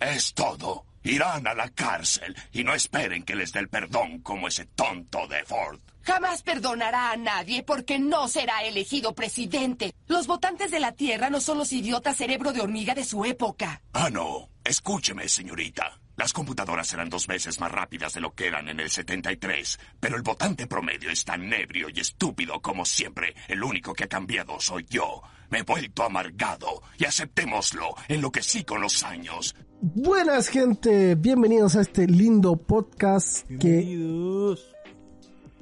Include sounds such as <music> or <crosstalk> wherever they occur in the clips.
Es todo. Irán a la cárcel y no esperen que les dé el perdón como ese tonto de Ford. Jamás perdonará a nadie porque no será elegido presidente. Los votantes de la Tierra no son los idiotas cerebro de hormiga de su época. Ah, no. Escúcheme, señorita. Las computadoras serán dos veces más rápidas de lo que eran en el 73, pero el votante promedio es tan ebrio y estúpido como siempre. El único que ha cambiado soy yo. Me he vuelto amargado y aceptémoslo, enloquecí con los años. Buenas gente, bienvenidos a este lindo podcast que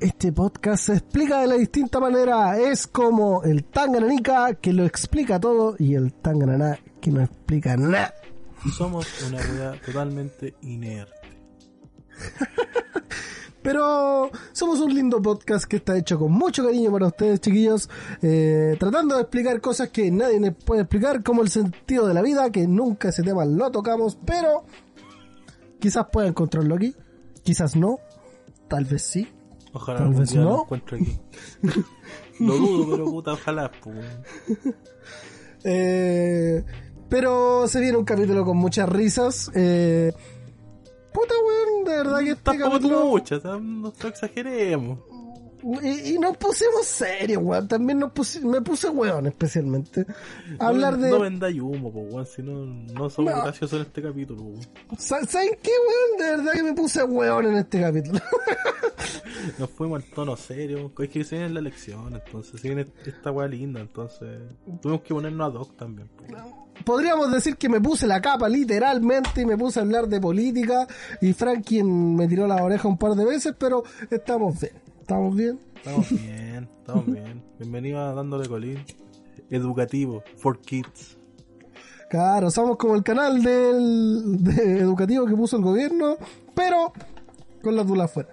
este podcast se explica de la distinta manera. Es como el Tangananica que lo explica todo y el Tangananá que no explica nada. Somos una ciudad totalmente inerte. <laughs> Pero somos un lindo podcast que está hecho con mucho cariño para ustedes, chiquillos, eh, tratando de explicar cosas que nadie les puede explicar, como el sentido de la vida, que nunca ese tema lo tocamos, pero quizás pueda encontrarlo aquí, quizás no, tal vez sí. Ojalá Tal vez no. lo encuentre aquí. <laughs> lo dudo, pero puta, ojalá. Pues. Eh, pero se viene un capítulo con muchas risas. Eh, puta weón, de verdad que este Tampoco capítulo... muchas, no no exageremos. Y, y nos pusimos serios, weón. También nos pusi- me puse weón especialmente. Hablar no, de... No vendáis humo, pues, weón, si no, no somos No. graciosos en este capítulo, ¿Saben qué, weón? De verdad que me puse weón en este capítulo. <laughs> Nos fuimos al tono serio. Es que se viene la elección, entonces, se viene esta weá linda, entonces. Tuvimos que ponernos ad hoc también, pues. Podríamos decir que me puse la capa literalmente y me puse a hablar de política y Frankie me tiró la oreja un par de veces, pero estamos bien. ¿Estamos bien? Estamos bien, estamos bien. Bienvenido a Dándole Colín. Educativo, for kids. Claro, somos como el canal del de educativo que puso el gobierno, pero con la tula afuera.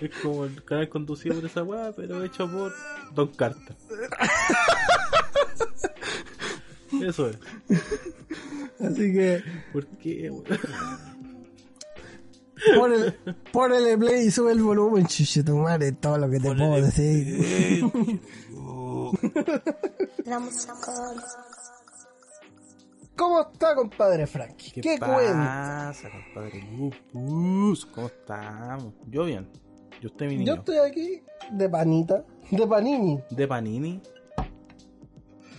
Es como el canal conducido por esa weá, pero hecho por Don Carter. Eso es. Así que ¿Por qué, weón? Ponele, ponele play y sube el volumen, chuche tu madre, todo lo que te puedo decir. La música. <laughs> ¿Cómo está, compadre Frankie? ¿Qué, ¿Qué, cuenta? pasa, compadre Lupus? ¿Cómo estamos? Yo bien. Yo estoy mi niño. Yo estoy aquí de panita, de panini. ¿De Panini?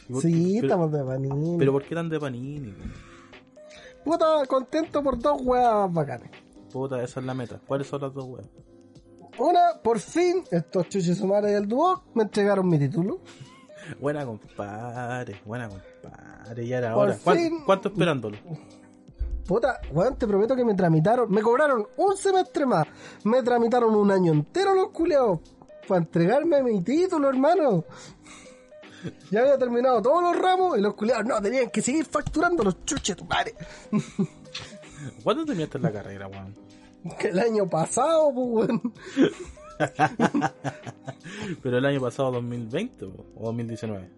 ¿Y por- Sí, pero, estamos de panini. pero ¿por qué tan de Panini? Puta, contento por dos weas bacanes. Puta, esa es la meta. ¿Cuáles son las dos weas? Una, por fin, estos chuches sumares del dúo me entregaron mi título. <laughs> Buena compadre, buena compadre. Y ahora, Por ahora. ¿cuán- fin. ¿Cuánto esperándolo? Puta, weón, te prometo que me tramitaron, me cobraron un semestre más. Me tramitaron un año entero los culeados para entregarme mi título, hermano. Ya había terminado todos los ramos y los culeados no, tenían que seguir facturando los chuches, tu madre. <laughs> ¿Cuándo terminaste la carrera, weón? Que el año pasado, pues, weón. <laughs> Pero el año pasado, 2020 o o 2019.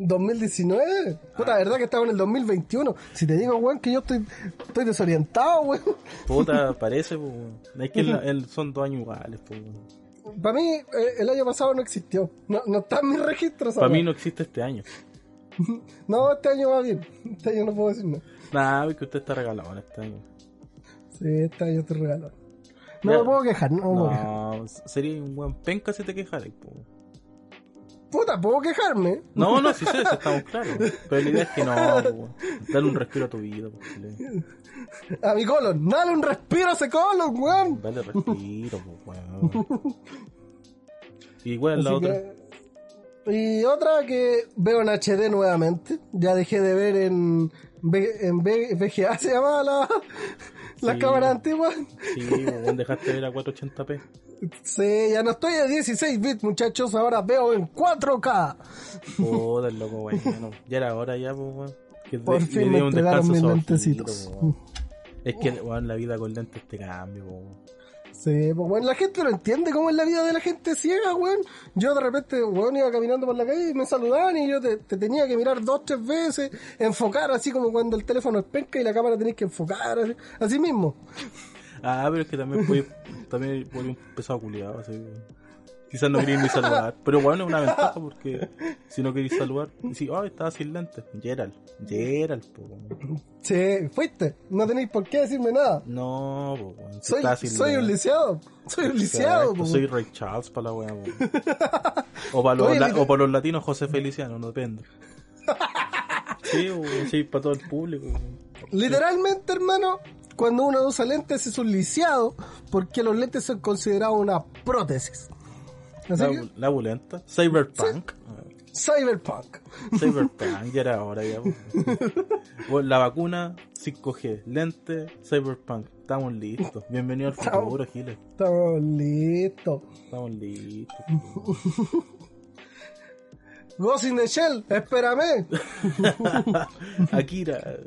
2019. Puta, verdad que estaba en el 2021. Si te digo, weón, que yo estoy, estoy desorientado, weón. Puta, parece, weón. Es que el- <laughs> el- son dos años iguales, pues, weón. Para mí, eh, el año pasado no existió. No, no está en mis registros. Para mí no existe este año. <laughs> No, este año va bien. Este año no puedo decir nada. Nada, porque usted está regalado en este año. Sí, este año te regalo. No me puedo quejar, no me puedo quejar. No, sería un buen penca si te quejaras, pues. Puta, ¿puedo quejarme? No, no, sí sé, sí estamos claros. Pero la idea es que no, weón. Dale un respiro a tu vida, chile. A mi colon, dale un respiro a ese colon, weón. Dale respiro, pues, weón. ¿Y es la Así otra? que- Y otra que veo en HD nuevamente. Ya dejé de ver en, en VGA, se llamaba la, la Sí. cámara antigua. Sí, dejaste de ver a 480p. Sí, ya no estoy a 16 bits, muchachos. Ahora veo en 4K. Joder, loco, bueno. Ya era hora ya, pues. Que Por de- fin me entregaron mis lentecitos. Es que, weón, la vida con lentes te cambia, weón. Sí, pues bueno, la gente no entiende cómo es la vida de la gente ciega, weón. Yo de repente, weón, iba caminando por la calle y me saludaban y yo te, te tenía que mirar dos, tres veces, enfocar así como cuando el teléfono es penca y la cámara tenés que enfocar, así, así mismo. Ah, pero es que también fue, también fue un pesado culiado, así. Quizás no queréis ni saludar. Pero bueno, es una ventaja porque si no queréis saludar, y si, oh, estaba sin lentes. Gerald, Gerald, po. Sí, fuiste. No tenéis por qué decirme nada. No, po. Si Soy, estaba sin soy un lisiado. Soy un lisiado. Po. soy Ray Charles para la weá, po. <laughs> O para los, la- o para los latinos José Feliciano, no depende. <laughs> Sí, o sí, para todo el público. Literalmente, hermano, cuando uno usa lentes es un lisiado porque los lentes son considerados una prótesis. La, la bulenta. Cyberpunk. cyberpunk. Cyberpunk, ya era <laughs> hora ya. la vacuna, 5G, lente, Cyberpunk. Estamos listos. Bienvenido al futuro, Giles. Estamos listos. Estamos listos. <laughs> Ghost in the Shell, espérame. <laughs> Akira,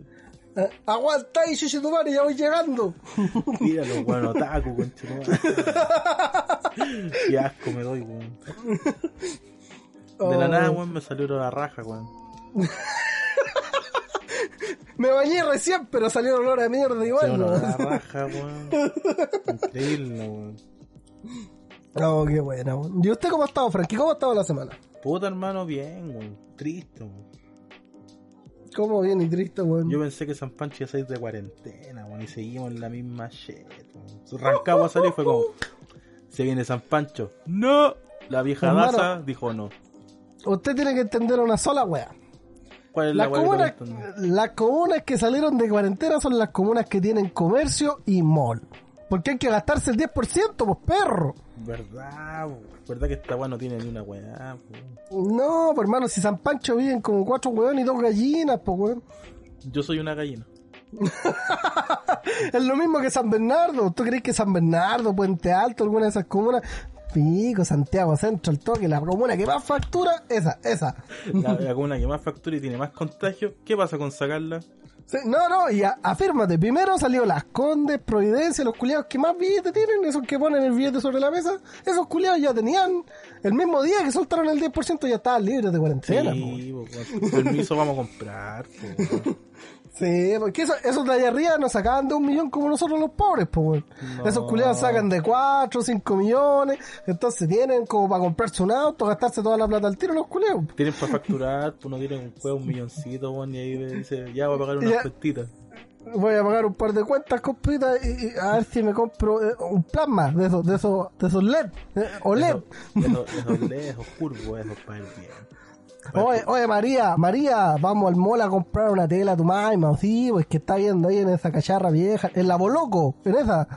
Eh, aguanta ahí, Chuchitumari, ya voy llegando. <laughs> mira los buenos otaku, conchetumare. <laughs> Qué asco me doy, weón. De la Oh. nada, weón, me salió la raja, weón. <laughs> Me bañé recién, pero salió olor a mierda igual. la raja, weón. Increíble, weón. Oh, qué buena. weón. ¿Y usted cómo ha estado, Frankie? ¿Cómo ha estado la semana? Puta hermano, bien, weón. Triste, weón. ¿Cómo bien y triste, weón? Yo pensé que San Pancho iba a salir de cuarentena, weón, y seguimos en la misma shit, weón. Su Rancagua salió y fue como, se viene San Pancho. ¡No! La vieja Hermano. Daza dijo no. Usted tiene que entender una sola wea. ¿Cuál es la weá gustan? las comunas que salieron de cuarentena son las comunas que tienen comercio y mall. Porque hay que gastarse el 10%, pues perro. ¿Verdad? ¿Verdad que esta weá no tiene ni una weá? No, pues hermano, si San Pancho viven como cuatro hueones y dos gallinas, pues weón. Yo soy una gallina. <laughs> Es lo mismo que San Bernardo. ¿Tú crees que San Bernardo, Puente Alto, alguna de esas comunas? Pico, Santiago Centro, el toque, la comuna que más factura, esa, esa. La, la <laughs> comuna que más factura y tiene más contagio. ¿Qué pasa con sacarla? Sí, no, no, y a- afírmate, primero salió Las Condes, Providencia, los culiados que más billetes tienen, esos que ponen el billete sobre la mesa, esos culiados ya tenían, el mismo día que soltaron el 10% ya estaban libres de cuarentena. Sí, po, permiso vamos a comprar. po. <laughs> Sí, porque eso- esos de allá arriba nos sacaban de un millón como nosotros los pobres, pues. No. Esos culiados sacan de 4, 5 millones, entonces tienen como para comprarse un auto, gastarse toda la plata al tiro los culiados. Tienen para facturar, pues no tienen un juego, un milloncito, weón, y ahí dice, ya voy a pagar <laughs> unas Ya. cuestitas. Voy a pagar un par de cuentas, compita, y, y a ver si me compro eh, un plasma de esos, de esos, de esos LED, eh, OLED. Esos, esos <laughs> LED, esos curvos, esos para el bien. Oye, oye, María, María, vamos al mall a comprar una tela a tu mamá, sí, pues que está viendo ahí en esa cacharra vieja, en la Boloco, en esa.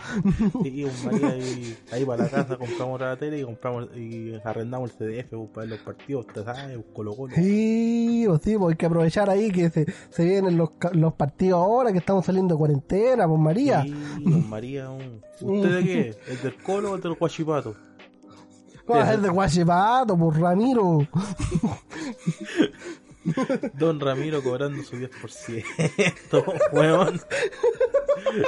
Sí, un María ahí, ahí para la casa compramos la tele y compramos y arrendamos el CDF pues, para ver los partidos, te sabes, un Colo Colo. Sí, pues sí, pues hay que aprovechar ahí que se, se vienen los, los partidos ahora, que estamos saliendo de cuarentena, pues María. Sí, don María, un- ¿usted de qué? ¿El del Colo o el del Guachipato? ¿Cómo va a ser de Guachipato, pues Ramiro? <laughs> Don Ramiro cobrando su 10%, <laughs> weón.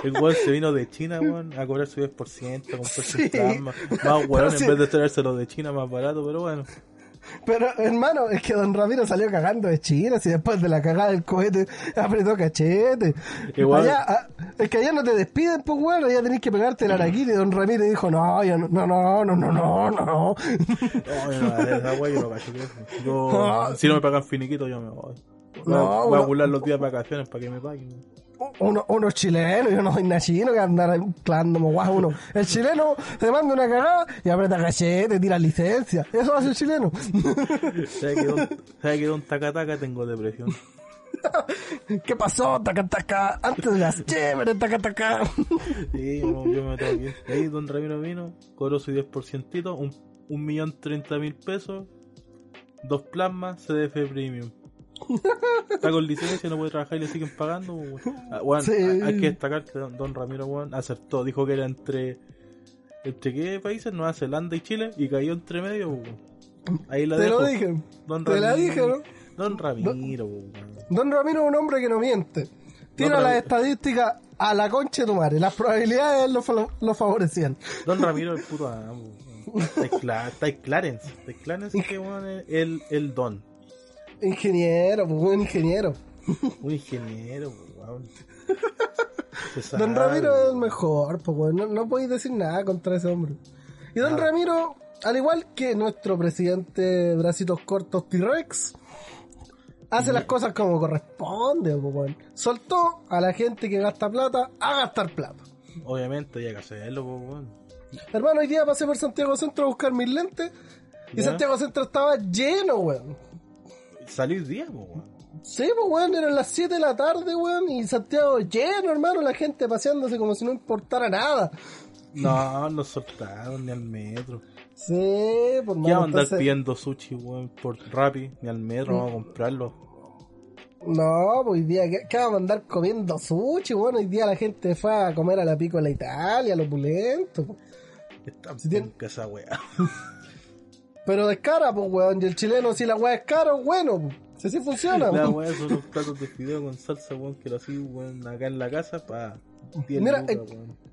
El weón se vino de China, weón, a cobrar su 10%, a comprarse Sí. plasma. Más weón, sí. en vez de traérselo de China más barato, pero bueno. Pero, hermano, es que don Ramiro salió cagando de China, si después de la cagada del cohete apretó cachete. Igual- Allá, ah, es que allá no te despiden, pues bueno, allá tenés que pegarte el araquiri. Don Ramiro dijo, no, yo no, no, no, no, no, no, no. No, yo no, yo. Yo, No. si no me pagan finiquito, yo me voy. Voy, No, voy a acumular los días de vacaciones para que me paguen. Uno, unos chilenos, yo no soy que andar clando guau uno. El chileno se manda una cagada y aprieta cachete, tira licencia. Eso hace el chileno. <laughs> ¿Sabes que don, ¿sabe que don Takataka tengo depresión? ¿Qué pasó? Taca, taca, antes de las chéveres, taca, taca. Sí, yo, yo me tengo. Y ahí don Ramiro vino, cobró su 10%, un, un millón treinta mil pesos, dos plasmas, CDF Premium. Está con licencia, no puede trabajar y le siguen pagando. weón. Ah, weón, Sí. Hay que destacar que don, Ramiro weón, acertó, dijo que era entre. ¿Entre qué países? Nueva Zelanda y Chile, y cayó entre medio. weón. Ahí la Te dejo. lo dije. Don Te la Ramiro. dije, ¿no? Don Ramiro. Don Ramiro es un hombre que no miente. Tira las estadísticas a la concha de tu madre. Las probabilidades lo, lo favorecían. Don Ramiro, el puto amo. weón. Está cla- está Clarence. Está Clarence que es el, el don. Ingeniero, pues buen ingeniero. Un ingeniero, sabe. <laughs> Don Ramiro es el mejor, pues weón. No, no podéis decir nada contra ese hombre. Y Don. Ramiro al igual que nuestro presidente Bracitos Cortos T-Rex, hace las cosas como corresponde, po, weón. Soltó a la gente que gasta plata a gastar plata. Obviamente, ya que hacerlo, pues, weón. Hermano, hoy día pasé por Santiago Centro a buscar mis lentes y Ya. Santiago Centro estaba lleno, weón. Salió el día, pues, weón. Sí, pues, weón, eran las 7 de la tarde, weón, y Santiago lleno, hermano, la gente paseándose como si no importara nada. No, no soltaron ni al metro. Sí, por ¿Qué va a andar pidiendo sushi, weón, por Rappi? Ni al metro, vamos a comprarlo. No, pues hoy día, ¿qué, vamos a andar comiendo sushi? Bueno, hoy día la gente fue a comer a la Piccola Italia, a lo opulento. po. Está Si esa weá. <laughs> Pero es cara, pues, weón. Y el chileno, si la weá es cara, bueno, pues. Si así funciona, La weá son los platos de fideo con salsa, weón, que lo así, weón, acá en la casa, pa. 10 Mira,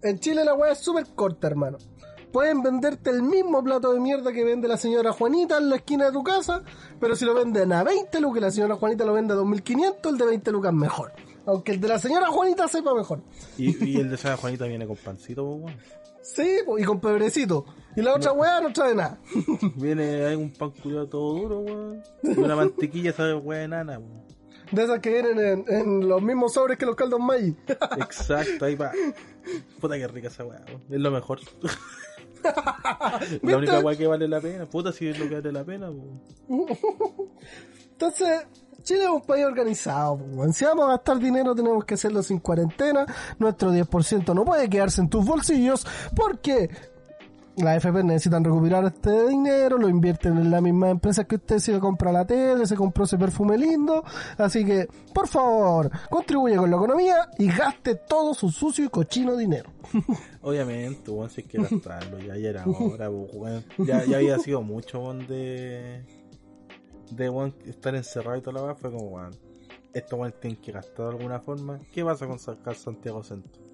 en, Chile la weá es súper corta, hermano. Pueden venderte el mismo plato de mierda que vende la señora Juanita en la esquina de tu casa, pero si lo venden a 20 lucas y la señora Juanita lo vende a 2500, el de 20 lucas es mejor. Aunque el de la señora Juanita sepa mejor. Y, y el de San Juanita viene con pancito, weón. Sí, y con pebrecito. Y la otra weá no trae nada. <laughs> Viene ahí un pan cuidado todo duro, weón. Y una mantequilla, esa weá enana, weón. De esas que vienen en, en los mismos sobres que los caldos Maggi. <laughs> Exacto, ahí va. Puta que rica esa weá. Es lo mejor. <laughs> la única weá que vale la pena. Puta, si es lo que vale la pena, weón. Entonces, Chile es un país organizado. weón. Si vamos a gastar dinero, tenemos que hacerlo sin cuarentena. Nuestro 10% no puede quedarse en tus bolsillos porque las FP necesitan recuperar este dinero, lo invierten en la misma empresa que usted se compra la tele, se compró ese perfume lindo. Así que, por favor, contribuye con la economía y gaste todo su sucio y cochino dinero. <laughs> Obviamente, weón, si hay que <laughs> gastarlo, ya, ya era hora. Ya, ya había sido mucho, de. estar encerrado y toda la weá. Fue como, weón, estos weón tienen que gastar de alguna forma. ¿Qué pasa con sacar Santiago Centro?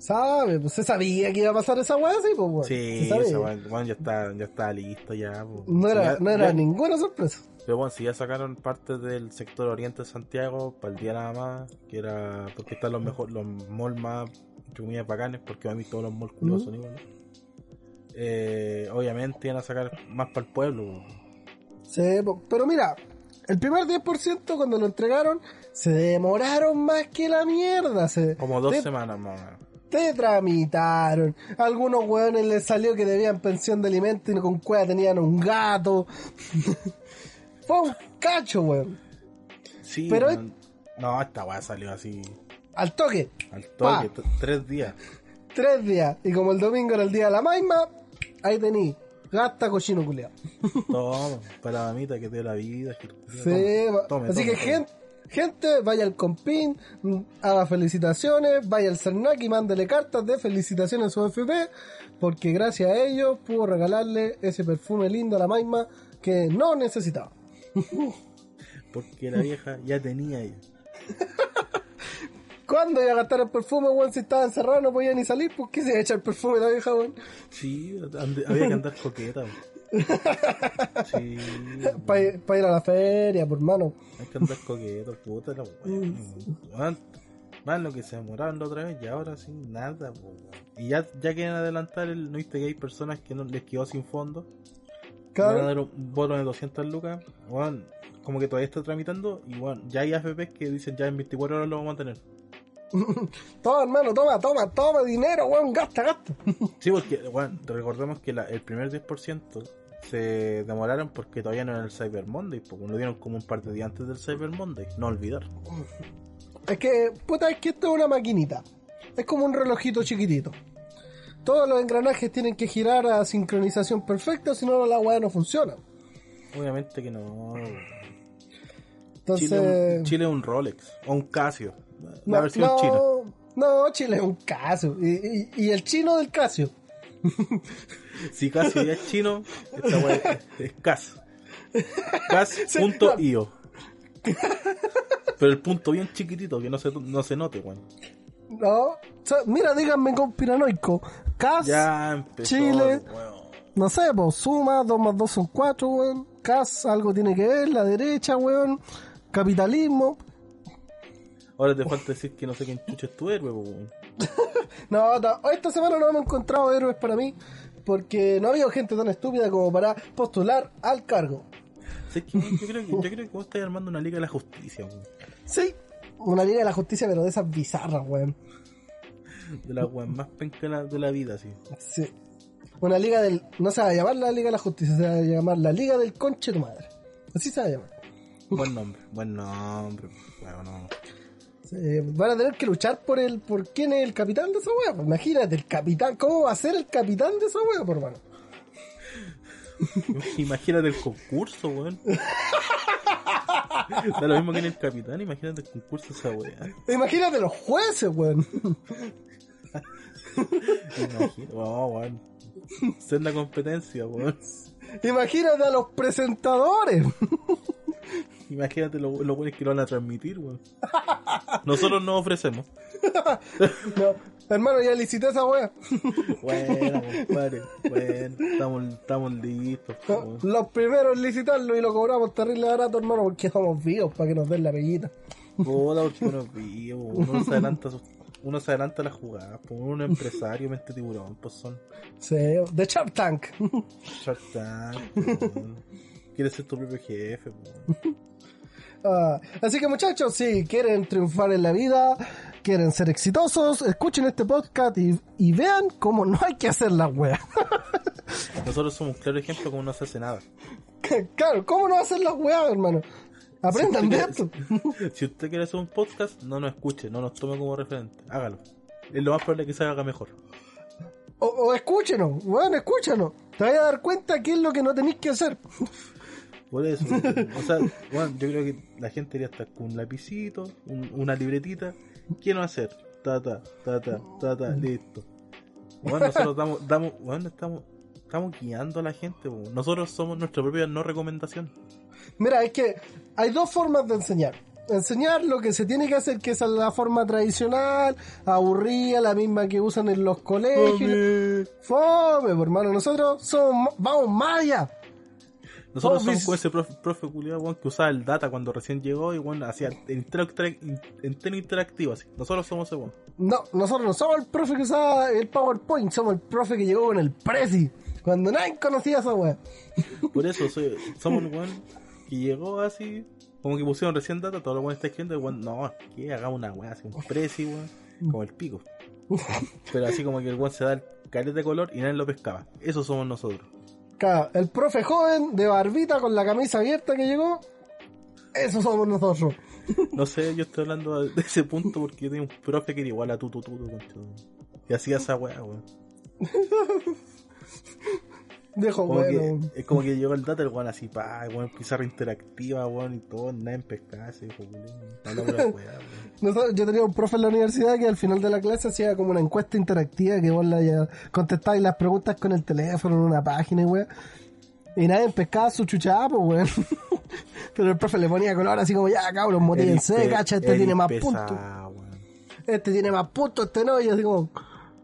¿Sabe? Pues se sabía que iba a pasar esa weá, sí, pues, weón. Sí, Se ese weón, weón ya está, ya está listo, ya. pues. No Si era, ya- no era ya- ninguna sorpresa. Pero bueno, si ya sacaron parte del sector oriente de Santiago para el día nada más, que era porque están los mejor, los malls más, entre bacanes, porque a mí todos los malls culiados son iguales. Eh, obviamente iban a sacar más para el pueblo. Sí, pero mira, el primer 10% cuando lo entregaron, se demoraron más que la mierda. Se, Como dos semanas más o menos. Te tramitaron. Algunos weones les salió que debían pensión de alimento y con cueva tenían un gato. <laughs> Fue un cacho, weón. Sí, Pero no, esta weá salió así Al toque. al toque, tres días. Tres días. Y como el domingo era el día de la maima, ahí tení. Gasta cochino culeado. Toma, para la mamita que te dé la vida. <laughs> Sí, tome, así tome, que gente, gente, vaya al compín, mm, haga felicitaciones, vaya al CERNAC y mándele cartas de felicitaciones a su FP, porque gracias a ellos pudo regalarle ese perfume lindo a la Maima que no necesitaba. <laughs> Porque la vieja ya tenía ya. <laughs> ¿Cuándo iba a gastar el perfume, weón? Si estaba encerrado no podía ni salir, ¿por qué se iba a echar el perfume de la vieja, weón? Sí, había que andar coqueta. weón. Sí, Para ir a la feria, por mano. hay que andar coqueta, puta la. Weón, Más lo que se demoraron la otra vez y ahora sin nada. po, weón. Y ya, ya quieren adelantar el. ¿No viste que hay personas que no les quedó sin fondo? Van a Claro. dar un bono de 200 lucas. Weón, como que todavía está tramitando. Y bueno, ya hay AFP que dicen ya en 24 horas lo vamos a tener. <laughs> Toma, hermano, toma, toma, toma dinero, weón, gasta, gasta. Sí, porque, bueno, recordemos que la- el primer 10% se demoraron porque todavía no era el Cyber Monday, porque lo dieron como un par de días antes del Cyber Monday, no olvidar. Es que, puta, es que esto es una maquinita. Es como un relojito chiquitito. Todos los engranajes tienen que girar a sincronización perfecta, si no la weá no funciona. Obviamente que no. Entonces. Chile, un- Chile es un Rolex o un Casio, la no, versión no, china. No, Chile es un Casio. Y, y- y el chino del Casio. <laughs> Si Casio ya es chino, esta weá es, es Cas. Cas.io. <laughs> Pero el punto bien chiquitito, que no se, no se note, weón. No. Mira, díganme con piranoico. Cas. Ya empezó, Chile. weón. No sé, pues suma, 2 más 2 son 4, weón. Cas, algo tiene que ver, la derecha, weón. Capitalismo. Ahora te falta decir que no sé quién chucha es tu héroe, weón. <laughs> No, no, esta semana no hemos encontrado héroes para mí. porque no había gente tan estúpida como para postular al cargo. ¿Sabes qué? Yo creo que, yo creo que vos estás armando una liga de la justicia, weón. Sí, una liga de la justicia, pero de esas bizarras, weón. De la weón más penca de la, vida, sí. Sí. Una liga del. No se va a llamar la liga de la justicia, se va a llamar la liga del conche de tu madre. Así se va a llamar. Buen nombre, buen nombre. Bueno, no. Sí, van a tener que luchar por el por quién es el capitán de esa wea. Pues imagínate, el capitán, ¿cómo va a ser el capitán de esa wea, por mano? <laughs> Imagínate el concurso, weón. <laughs> Da lo mismo que en el capitán, imagínate el concurso de esa weá. Imagínate los jueces, weón. Imagínate, oh, weón. Senda competencia, weón. Imagínate a los presentadores. Imagínate lo, lo bueno es que lo van a transmitir, weón. Nosotros no ofrecemos. <laughs> No, hermano, ya licité esa wea. Bueno, <laughs> compadre. Bueno, estamos, estamos listos. weón. Los primeros en licitarlo y lo cobramos terrible barato, hermano, porque somos vivos para que nos den la pellita. Puta, porque uno es vivo, uno se adelanta, sus- uno se adelanta a la jugada, pues uno es empresario, mente tiburón, pues son Sí, de Shark Tank. Shark Tank. Quieres ser tu propio jefe. <laughs> Ah, así que muchachos, si quieren triunfar en la vida, quieren ser exitosos, escuchen este podcast y, y vean cómo no hay que hacer la wea. <laughs> Nosotros somos un claro ejemplo como no se hace nada. <laughs> claro, ¿cómo no hacer las weas, hermano? Aprendan de esto. Si usted quiere hacer un podcast, no nos escuche, no nos tome como referente, hágalo. Es lo más probable que se haga mejor. O, o escúchenos, weón, escúchanos. Te vas a dar cuenta qué es lo que no tenéis que hacer. Por eso, <laughs> o sea, bueno, yo creo que la gente debería estar con un lapicito, un- una libretita. ¿Qué no hacer? Ta, ta, ta, ta, ta, ta, listo. Bueno, nosotros damos, damos, bueno, estamos, estamos guiando a la gente. Nosotros somos nuestra propia no recomendación. Mira, es que hay dos formas de enseñar. Enseñar lo que se tiene que hacer, que es la forma tradicional, aburrida, la misma que usan en los colegios. Fome, por hermano. Nosotros somos, vamos más allá. Nosotros somos con ese profe, profe culiao, weón, que usaba el data cuando recién llegó y bueno, hacía entero, interactivo así. Nosotros somos ese weón. No, nosotros no somos el profe que usaba el PowerPoint, somos el profe que llegó con el Prezi. Cuando nadie conocía esa weá. <laughs> Por eso soy- somos el weón que llegó así, como que pusieron recién data, todo lo weón está escribiendo, y weón, no, que hagamos una weá así, un preci, weón, como el pico. <laughs> Pero así como que el weón se da el carete de color y nadie lo pescaba. Eso somos nosotros. Claro, el profe joven de barbita con la camisa abierta que llegó, eso somos nosotros. <laughs> No sé, yo estoy hablando de ese punto porque yo tenía un profe que era igual a tutu tutu, concha. Y hacía esa weá, weón. <laughs> Dejo Como bueno. que, es como que llegó el data, el weón así, pa, weón, pizarra interactiva, weón, y todo, nadie en. <laughs> Nosotros- yo tenía un profe en la universidad que al final de la clase hacía como una encuesta interactiva que vos la ya contestabais las preguntas con el teléfono en una página y weón. Y nadie pescaba su chuchapo, weón. <laughs> Pero el profe le ponía color así como, ya cabrón, motívense, cacha, este tiene más puntos. Este tiene más puntos, este no. Y yo así como,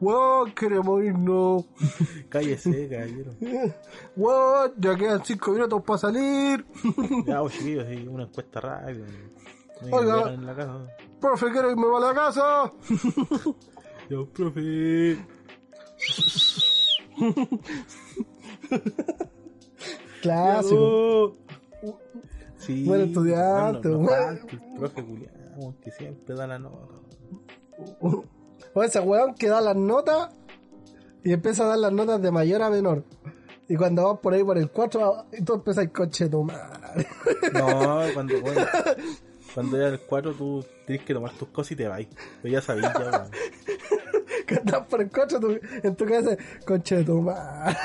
weón, queremos irnos. <laughs> Cállese, caballero. Weón, ya quedan cinco minutos para salir. Ya, <laughs> pues chiquillos, sí, una encuesta rápida. No Oiga. en la casa. Profe, quiero irme para la casa. <laughs> Ya, profe. Clásico. Sí. Buen estudiante, bueno, no buen- falta el profe culiao, que siempre da la nota. O ese weón que da las notas y empieza a dar las notas de mayor a menor. Y cuando vas por ahí por el 4, y tú empiezas coche tu madre. No, <laughs> cuando, bueno, cuando ya el 4 tú tienes que tomar tus cosas y te vas. Pues ya sabías, ya, weón. Cuando por el 4, tú, en tu casa, coche tu madre.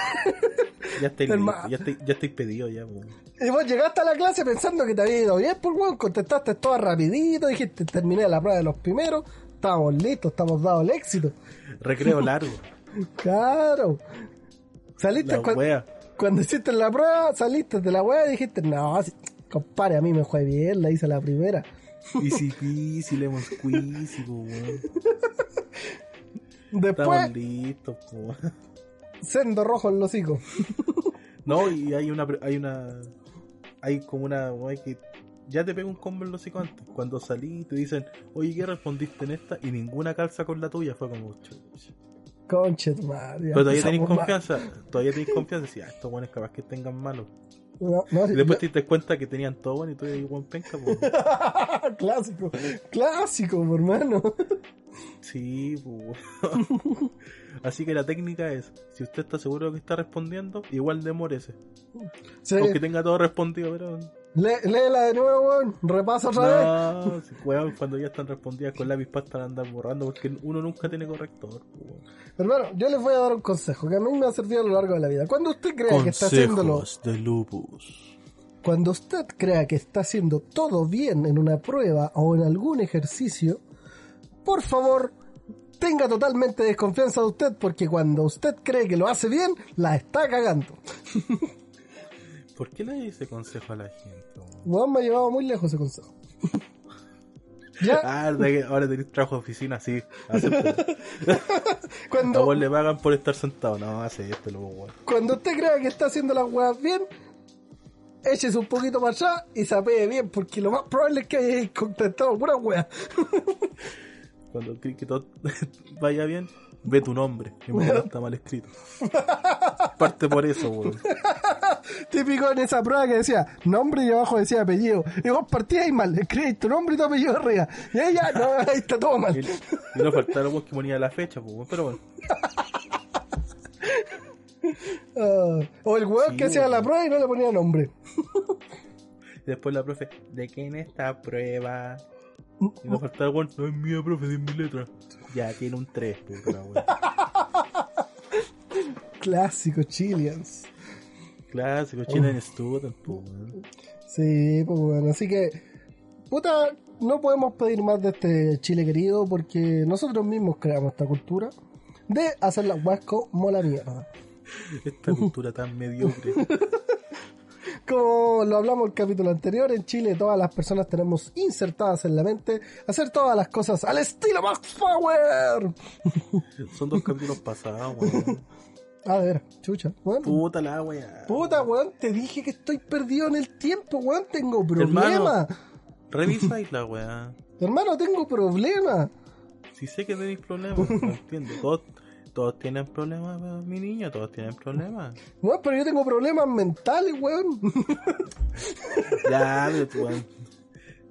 Ya Hermano. listo, ya estáis, ya estáis pedido, ya, weón. Y vos llegaste a la clase pensando que te había ido bien, por weón, contestaste todo rapidito, dijiste, terminé la prueba de los primeros, estamos listos, estamos dados el éxito. Recreo largo. <laughs> Claro. Saliste La cuan- wea. cuando hiciste la prueba, saliste de la wea y dijiste, no, si- compadre, a mí me fue bien, la hice la primera. Easy peasy, lemon squeezy, po, weón. <laughs> Después, Estamos listos, po, sendo rojo en los hocico. No, <laughs> y hay una, hay una, hay como una, que ya te pega un combo en los hocico antes. Cuando salí te dicen, oye, ¿qué respondiste en esta? Y ninguna calza con la tuya. Fue como. Conche tu madre. Pero todavía tenéis confianza, todavía tenéis confianza. Decís, ah, estos buenos capaz que tengan malos. No, no, Y después te diste cuenta que tenían todo bueno y tú eres buen penca, pues. <laughs> clásico, clásico, hermano. Sí, pues. <laughs> Así que la técnica es, si usted está seguro de que está respondiendo, igual demórese. Sí, Aunque tenga todo respondido, pero... lé- léela de nuevo, weón. Repasa otra vez. No, si, weón, cuando ya están respondidas con lápiz pasta la andan borrando porque uno nunca tiene corrector. weón. Hermano, yo les voy a dar un consejo que a mí me ha servido a lo largo de la vida. Cuando usted crea que está haciéndolo, Consejos de lupus. cuando usted crea que está haciendo todo bien en una prueba o en algún ejercicio, por favor, tenga totalmente desconfianza de usted porque cuando usted cree que lo hace bien, la está cagando. <laughs> ¿Por qué le ese consejo a la gente? Weón me ha llevado muy lejos ese consejo. <laughs> ya, Ah, ahora tenés trabajo de oficina, sí. acéptalo. A <laughs> cuando, vos le pagan por estar sentado. No, hace esto, luego, weón. cuando usted crea que está haciendo las weas bien, échese un poquito para allá y sapee bien, porque lo más probable es que haya contestado pura wea. <laughs> Cuando crees que todo vaya bien, ve tu nombre. Y me está mal escrito. Parte por eso, weón. <laughs> Típico en esa prueba que decía nombre y abajo decía apellido. Y vos partías ahí mal, escribís tu nombre y tu apellido arriba. Y ahí ya, no, ahí está todo mal. Y, y no faltaba vos que ponía la fecha, pues. Pero bueno. <laughs> Ah, o el weón Sí, que hacía la prueba y no le ponía nombre. Después la profe, ¿de qué en esta prueba? Y no faltaba el weón, no es mía, profe, de mi letra. Ya, tiene un 3, puta, weón. Clásico Chileans. Clásico, Chile Student, pues, weón. Sí, pues bueno, así que, puta, no podemos pedir más de este Chile querido porque nosotros mismos creamos esta cultura de hacer las weas como la mierda. Esta cultura tan mediocre. <laughs> Como lo hablamos el capítulo anterior, en Chile todas las personas tenemos insertadas en la mente hacer todas las cosas al estilo Max Power. <laughs> Son dos capítulos pasados, weón. A ver, chucha, weón. Puta la weá. Puta, weón, te dije que estoy perdido en el tiempo, weón, tengo Hermano. problemas. Revisáis la weá. Hermano, tengo problemas. Si sé que tenéis problemas, no entiendo. Todos, todos tienen problemas, mi niño, todos tienen problemas. Weón, pero yo tengo problemas mentales, weón. <laughs> Ya, pero weón.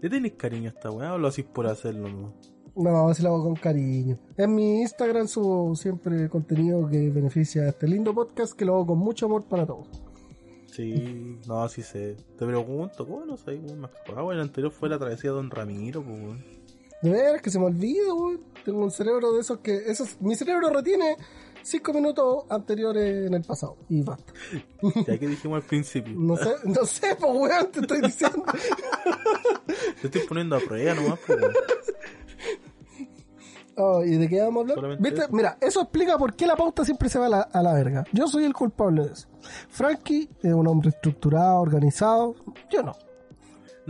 ¿Le tenéis cariño a esta weá o lo hacéis por hacerlo, no? No, si lo hago con cariño. En mi Instagram subo siempre contenido que beneficia a este lindo podcast que lo hago con mucho amor para todos. Sí, no, sí sé. Te pregunto, ¿cómo no weón? Max Power? El anterior fue la travesía de Don Ramiro, pues, weón. De veras que se me olvida, weón. Tengo un cerebro de esos que. Esos, mi cerebro retiene cinco minutos anteriores en el pasado. Y basta. <laughs> Ya que dijimos al principio. No sé, no sé, pues weón, te estoy diciendo. <laughs> Te estoy poniendo a prueba nomás, pues, weón. Oh, ¿Y de qué vamos a hablar? Solamente ¿Viste? eso. Mira, eso explica por qué la pauta siempre se va a la, a la verga. Yo soy el culpable de eso. Frankie es un hombre estructurado, organizado. Yo no.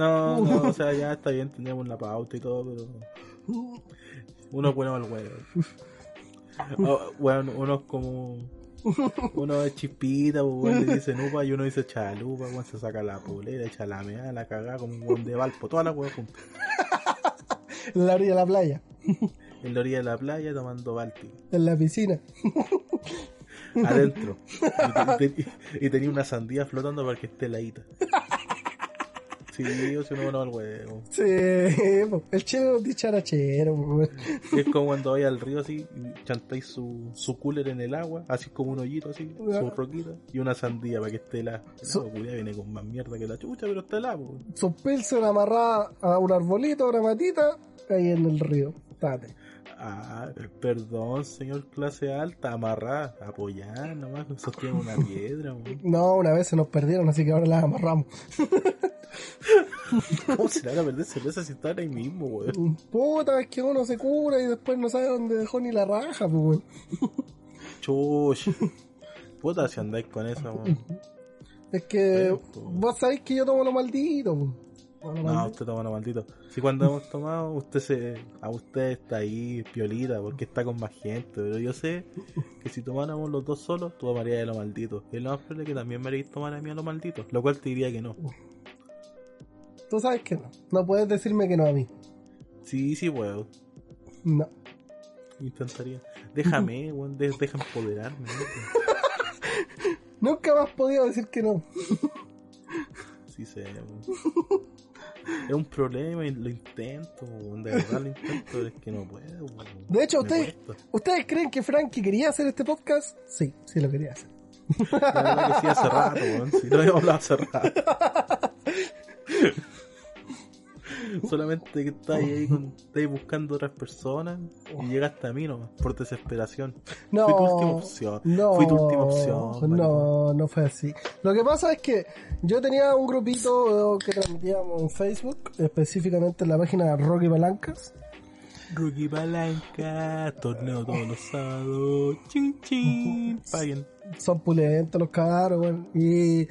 No, no, o sea, ya está bien, teníamos la pauta y todo, pero. Uno es bueno al huevo. Oh, weón, uno es como. Uno es chispita, pues, weón, le dice nupa y uno dice chalupa, weón, se saca la polera, echa la mea, la cagada como un weón de Valpo, todas las weas juntas. En la orilla de la playa, En la orilla de la playa tomando Balti. en la piscina. Adentro. Y tenía una sandía flotando para que esté heladita. Sí, o si uno al huevo. Sí, el chile es dicharachero, weón. Es como cuando vais al río así y chantáis su, su cooler en el agua, así como un hoyito así, su roquita, y una sandía para que esté helada. Su- La culia viene con más mierda que la chucha, pero está helada, po. Sus pilsen amarradas a un arbolito, a una matita, ahí en el río. Tate. Ah, perdón, señor clase alta, amarrada, apoyar nomás, sostiene una piedra, weón. <laughs> No, una vez se nos perdieron, así que ahora las amarramos. <laughs> ¿Cómo se le van a perder cerveza si están ahí mismo, weón? Puta, es que uno se cura y después no sabe dónde dejó ni la raja, pues, weón. Chuch. <laughs> Puta, si andáis con esa, weón. Es que Pero, po. vos sabéis que yo tomo lo maldito, pues. No, maldito. usted toma lo maldito. Si cuando hemos tomado, usted se, a usted está ahí piolita porque está con más gente. Pero yo sé que si tomáramos los dos solos, tú tomarías de lo maldito. Y es lo más probable que también me haréis tomar a mí a lo maldito. Lo cual te diría que no. Tú sabes que no. No puedes decirme que no a mí. Sí, sí puedo. No. Intentaría. Déjame, <laughs> weón, de- deja empoderarme. Nunca más podido decir que no. Sí sé, weón. <laughs> Es un problema y lo intento, de verdad lo intento, pero es que no puedo. De hecho, Me ¿ustedes, cuesta. ¿ustedes creen que Frankie quería hacer este podcast? Sí, sí lo quería hacer. La verdad que sí hace rato, weón. Si no habíamos hablado hace rato. <laughs> <laughs> Solamente que estás ahí, con, buscando otras personas y llegaste a mí nomás, por desesperación. <laughs> No, Fui tu última opción. No, Fui tu última opción. No, no fue así. Lo que pasa es que yo tenía un grupito que transmitíamos en Facebook, específicamente en la página Rocky Palancas. Rookie Palanca, torneo todos los sábados. Chin chin. <laughs> Paguen. Son pulentos los cabros, weón. Y,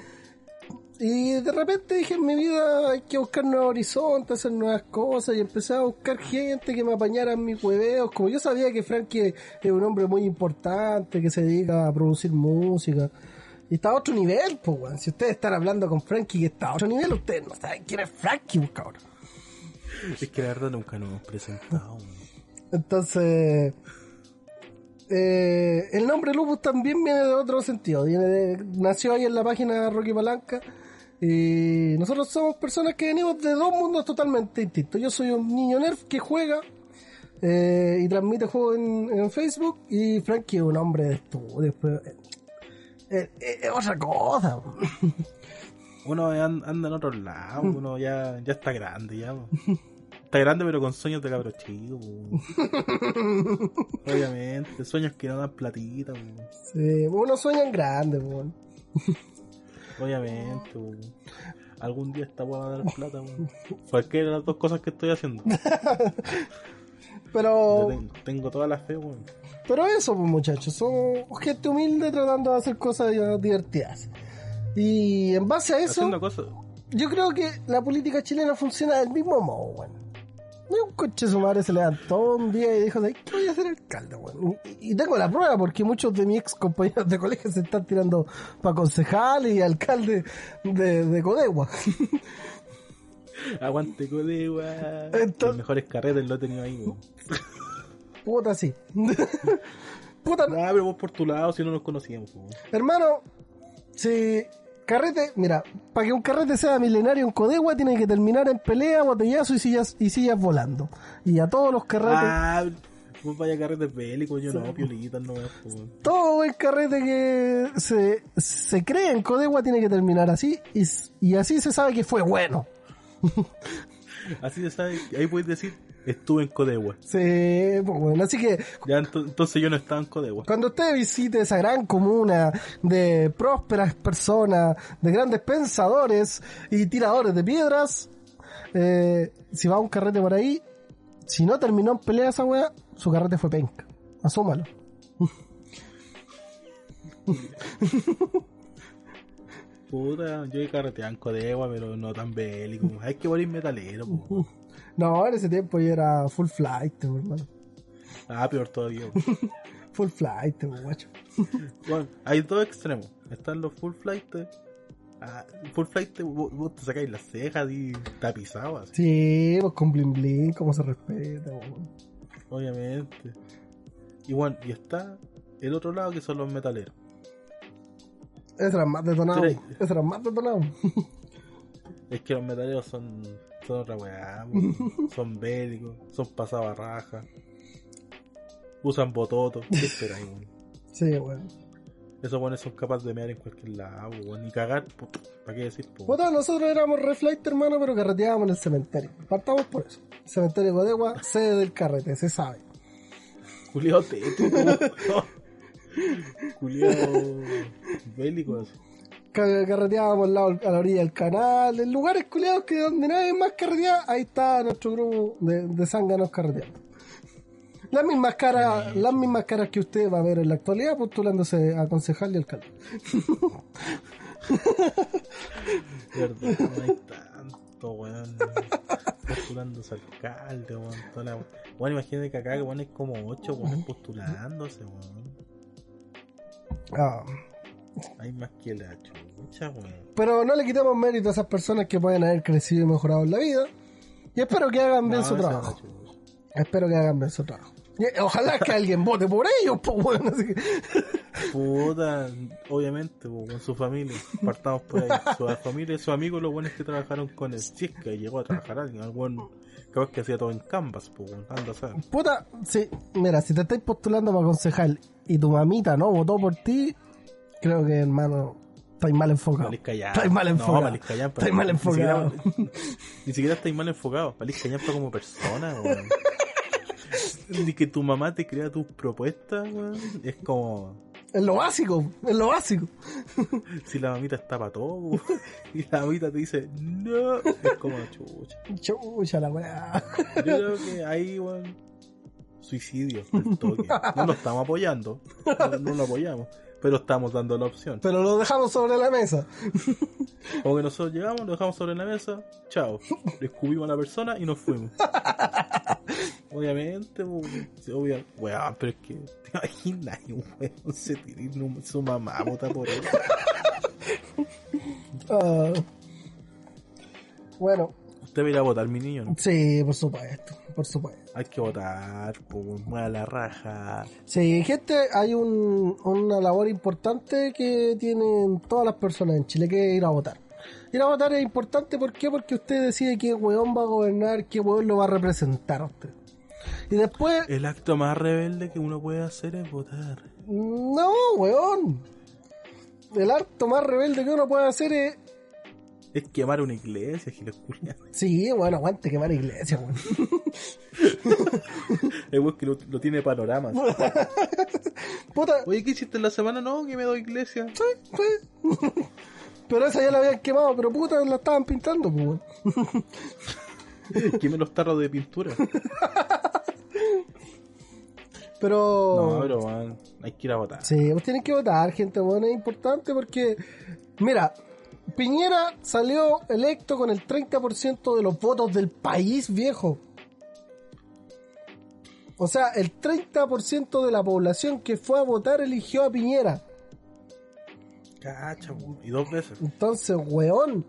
y de repente dije en mi vida hay que buscar nuevos horizontes, hacer nuevas cosas. Y empecé a buscar gente que me apañara en mis hueveos. Como yo sabía que Frankie es un hombre muy importante, que se dedica a producir música. Y está a otro nivel, pues, weón. Si ustedes están hablando con Frankie que está a otro nivel, ustedes no saben quién es Frankie, pues, cabrón. Es que la verdad nunca nos hemos presentado. Entonces, eh, el nombre Lupus también viene de otro sentido. Viene de, nació ahí en la página Rocky Palanca. Y nosotros somos personas que venimos de dos mundos totalmente distintos. Yo soy un niño nerf que juega eh, y transmite juegos en, en Facebook. Y Frankie es un hombre de estudio. eh, eh, eh, es otra cosa. <laughs> Uno an- anda en otros lados, uno ya, ya está grande ya. Está grande pero con sueños de cabro chico. Obviamente, sueños que no dan platita. Sí, uno sueña en grande. Obviamente. Algún día esta weá va a dar plata. po. Cualquiera de las dos cosas que estoy haciendo. <laughs> Pero... Yo ten- tengo toda la fe, weón. Pero eso, pues muchachos, somos gente humilde tratando de hacer cosas divertidas. Y en base a eso, cosas. yo creo que la política chilena funciona del mismo modo, weón. Hay un coche su madre se levantó un día y dijo, "¿Sabes ¿qué voy a hacer alcalde, weón? Y, y tengo la prueba porque muchos de mis ex compañeros de colegio se están tirando para concejales y alcalde de, de Codegua. <laughs> Aguante codegua. Entonces- Los mejores carretes lo he tenido ahí, weón. Puta, sí. <laughs> Puta, Ah, pero vos por tu lado si no nos conocíamos, weón. Hermano, si carrete, mira, para que un carrete sea milenario en Codegua tiene que terminar en pelea, botellazo y sillas, y sillas volando. Y a todos los carretes, Ah, vos vaya carretes bélicos, yo no, piolitas no, weón. todo el carrete que se, se cree en Codegua tiene que terminar así, y, y así se sabe que fue bueno. <laughs> Así se sabe, ahí puedes decir, estuve en Codegua. Sí, pues bueno, así que Ya ento- entonces yo no estaba en Codegua. Cuando usted visite esa gran comuna de prósperas personas, de grandes pensadores y tiradores de piedras, eh, si va a un carrete por ahí, si no terminó en pelea esa wea, su carrete fue penca. Asúmalo. <laughs> Puta, yo he carreteado en Codegua, pero no tan bélico. Hay que morir metalero, po. No, en ese tiempo yo era full flight, hermano. Ah, peor todavía. <laughs> Full flight, guacho. <laughs> Bueno, hay dos extremos. Están los full flight. Ah, full flight, vos, vos te sacáis las cejas y tapizadas, así, Sí, pues con bling bling, como se respeta, weón. obviamente. Y bueno, y está el otro lado que son los metaleros. Ese era más detonado. Tres. Ese era más detonado. <laughs> Es que los metaleros son, son otra weá, son bélicos, son usan bototos, ¿qué esperáis, weón? Sí, weón. Esos buenos son capaces de mear en cualquier lado, weón, y cagar, ¿para qué decir, po? Puta, nosotros éramos re flight, hermano, pero carreteábamos en el cementerio. Partamos por eso. Cementerio de Codegua, <laughs> sede del carrete, se sabe. Culeado tétrico, Culeado bélico, así. Ca- Carreteábamos al lado, a la orilla del canal, en lugares culiados que donde nadie más carretea, ahí está nuestro grupo de, de zánganos carreteando. Las mismas caras, las mismas caras que usted va a ver en la actualidad postulándose a concejal y alcalde. Verdad, no hay tanto, weón. Postulándose alcalde, weón. La... Bueno, imagínate que acá, weón, hay como ocho weones postulándose, weón. Ah. Hay más que la chucha, weón. Pero no le quitamos mérito a esas personas que pueden haber crecido y mejorado en la vida. Y espero que hagan bien No, su es la trabajo. Espero que hagan bien su trabajo. Y- Ojalá que alguien vote por ellos, pues bueno. así que- Puta, obviamente, po, con su familia. Partamos por ahí. Su familia, sus amigos, los buenos que trabajaron con. Si es que llegó a trabajar alguien, algún capaz que hacía todo en Canvas, pues, anda a saber. Puta, sí, mira, si te estáis postulando para concejal y tu mamita no votó por ti, creo que hermano, estáis mal enfocado. Estáis <laughs> mal enfocado. No. Estáis mal Ni enfocado. siquiera- Ni siquiera estáis mal enfocado. Malís Callampa como persona, weón. <laughs> Ni que tu mamá te crea tus propuestas, weón. Es como. Es lo básico, es lo básico. <laughs> Si la mamita está para todo, y la mamita te dice, no. Es como chucha. Chucha la weá. Yo creo que ahí, weón. Suicidio, al toque. No lo estamos apoyando. No, no lo apoyamos. Pero estamos dando la opción. Pero lo dejamos sobre la mesa. <laughs> Como que nosotros llegamos, lo dejamos sobre la mesa, chao. Descubrimos a la persona y nos fuimos. <laughs> Obviamente, weón, sí, obvia- weón, pero es que <laughs> te imaginas, un weón se no- su mamá vota por él. Ah. bueno, Usted va a ir a votar, mi niño, ¿no? sí, por supuesto, por supuesto. Hay que votar, pues, mueva la raja. Sí, gente, hay un, una labor importante que tienen todas las personas en Chile, que es ir a votar. Ir a votar es importante, ¿por qué? Porque usted decide qué weón va a gobernar, qué weón lo va a representar a usted. Y después, El acto más rebelde que uno puede hacer es votar. no, weón. El acto más rebelde que uno puede hacer es... Es quemar una iglesia, giles. Sí, bueno, aguante quemar iglesia, weón. <laughs> Weón que lo, lo tiene panoramas. <laughs> Puta, Oye, ¿qué hiciste en la semana? No, que me doy iglesia. sí. Pero esa ya la habían quemado, pero puta, la estaban pintando, pues, weón. <laughs> Queme los tarros de pintura. Pero... No, pero man, hay que ir a votar. Sí, pues tienen que votar, gente, bueno, es importante porque, mira, Piñera salió electo con el 30% de los votos del país viejo. O sea, el 30% de la población que fue a votar eligió a Piñera. Cacha. Y dos veces. Entonces, weón.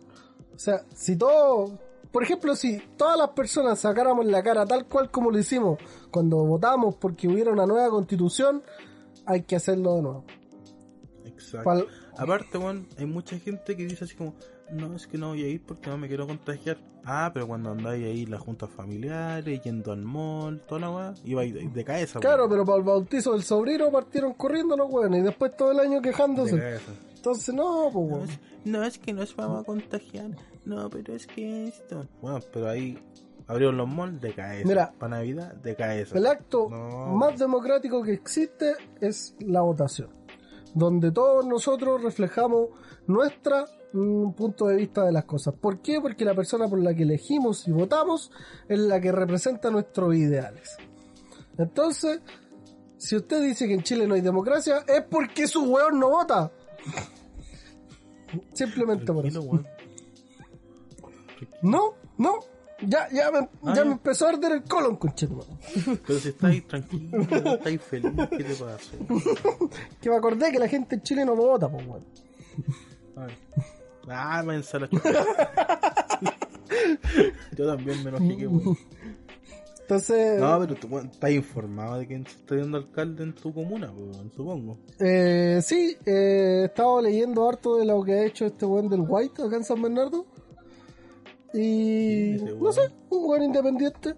O sea, si todo... Por ejemplo, si todas las personas sacáramos la cara tal cual como lo hicimos cuando votamos porque hubiera una nueva constitución, hay que hacerlo de nuevo. Exacto. Aparte, weón, hay mucha gente que dice así como, no, es que no voy a ir porque no me quiero contagiar. Ah, pero cuando andáis ahí las juntas familiares, yendo al mall, toda la weá, iba de, de cabeza. weón. Claro, pero para el bautizo del sobrino partieron corriendo los weones y después todo el año quejándose. Entonces, no, pues No weón. es, no, es que nos vamos a contagiar. No, pero es que esto. Bueno, pero ahí abrieron los malls de cabeza. Mira. para Navidad, de cabeza. El acto No. más democrático que existe es la votación, donde todos nosotros reflejamos nuestra mm, punto de vista de las cosas. ¿Por qué? Porque la persona por la que elegimos y votamos es la que representa nuestros ideales. Entonces, si usted dice que en Chile no hay democracia, es porque su weón no vota. <laughs> Simplemente por eso. <laughs> No, no. Ya, ya, me, Ah, ya me empezó a arder el colon, conchetumare. Pero si estáis tranquilo, estáis feliz, ¿qué te pasa? <laughs> Que me acordé que la gente en Chile no vota, pues, weón. Ay. Ah, me la. <laughs> Yo también me enojé weón. Entonces, No, pero tú estás informado de quién se está yendo alcalde en tu comuna, weón, supongo. eh, sí, eh, he estado leyendo harto de lo que ha hecho este weón del White acá en San Bernardo. Y ¿Quién es ese no sé, un weón independiente.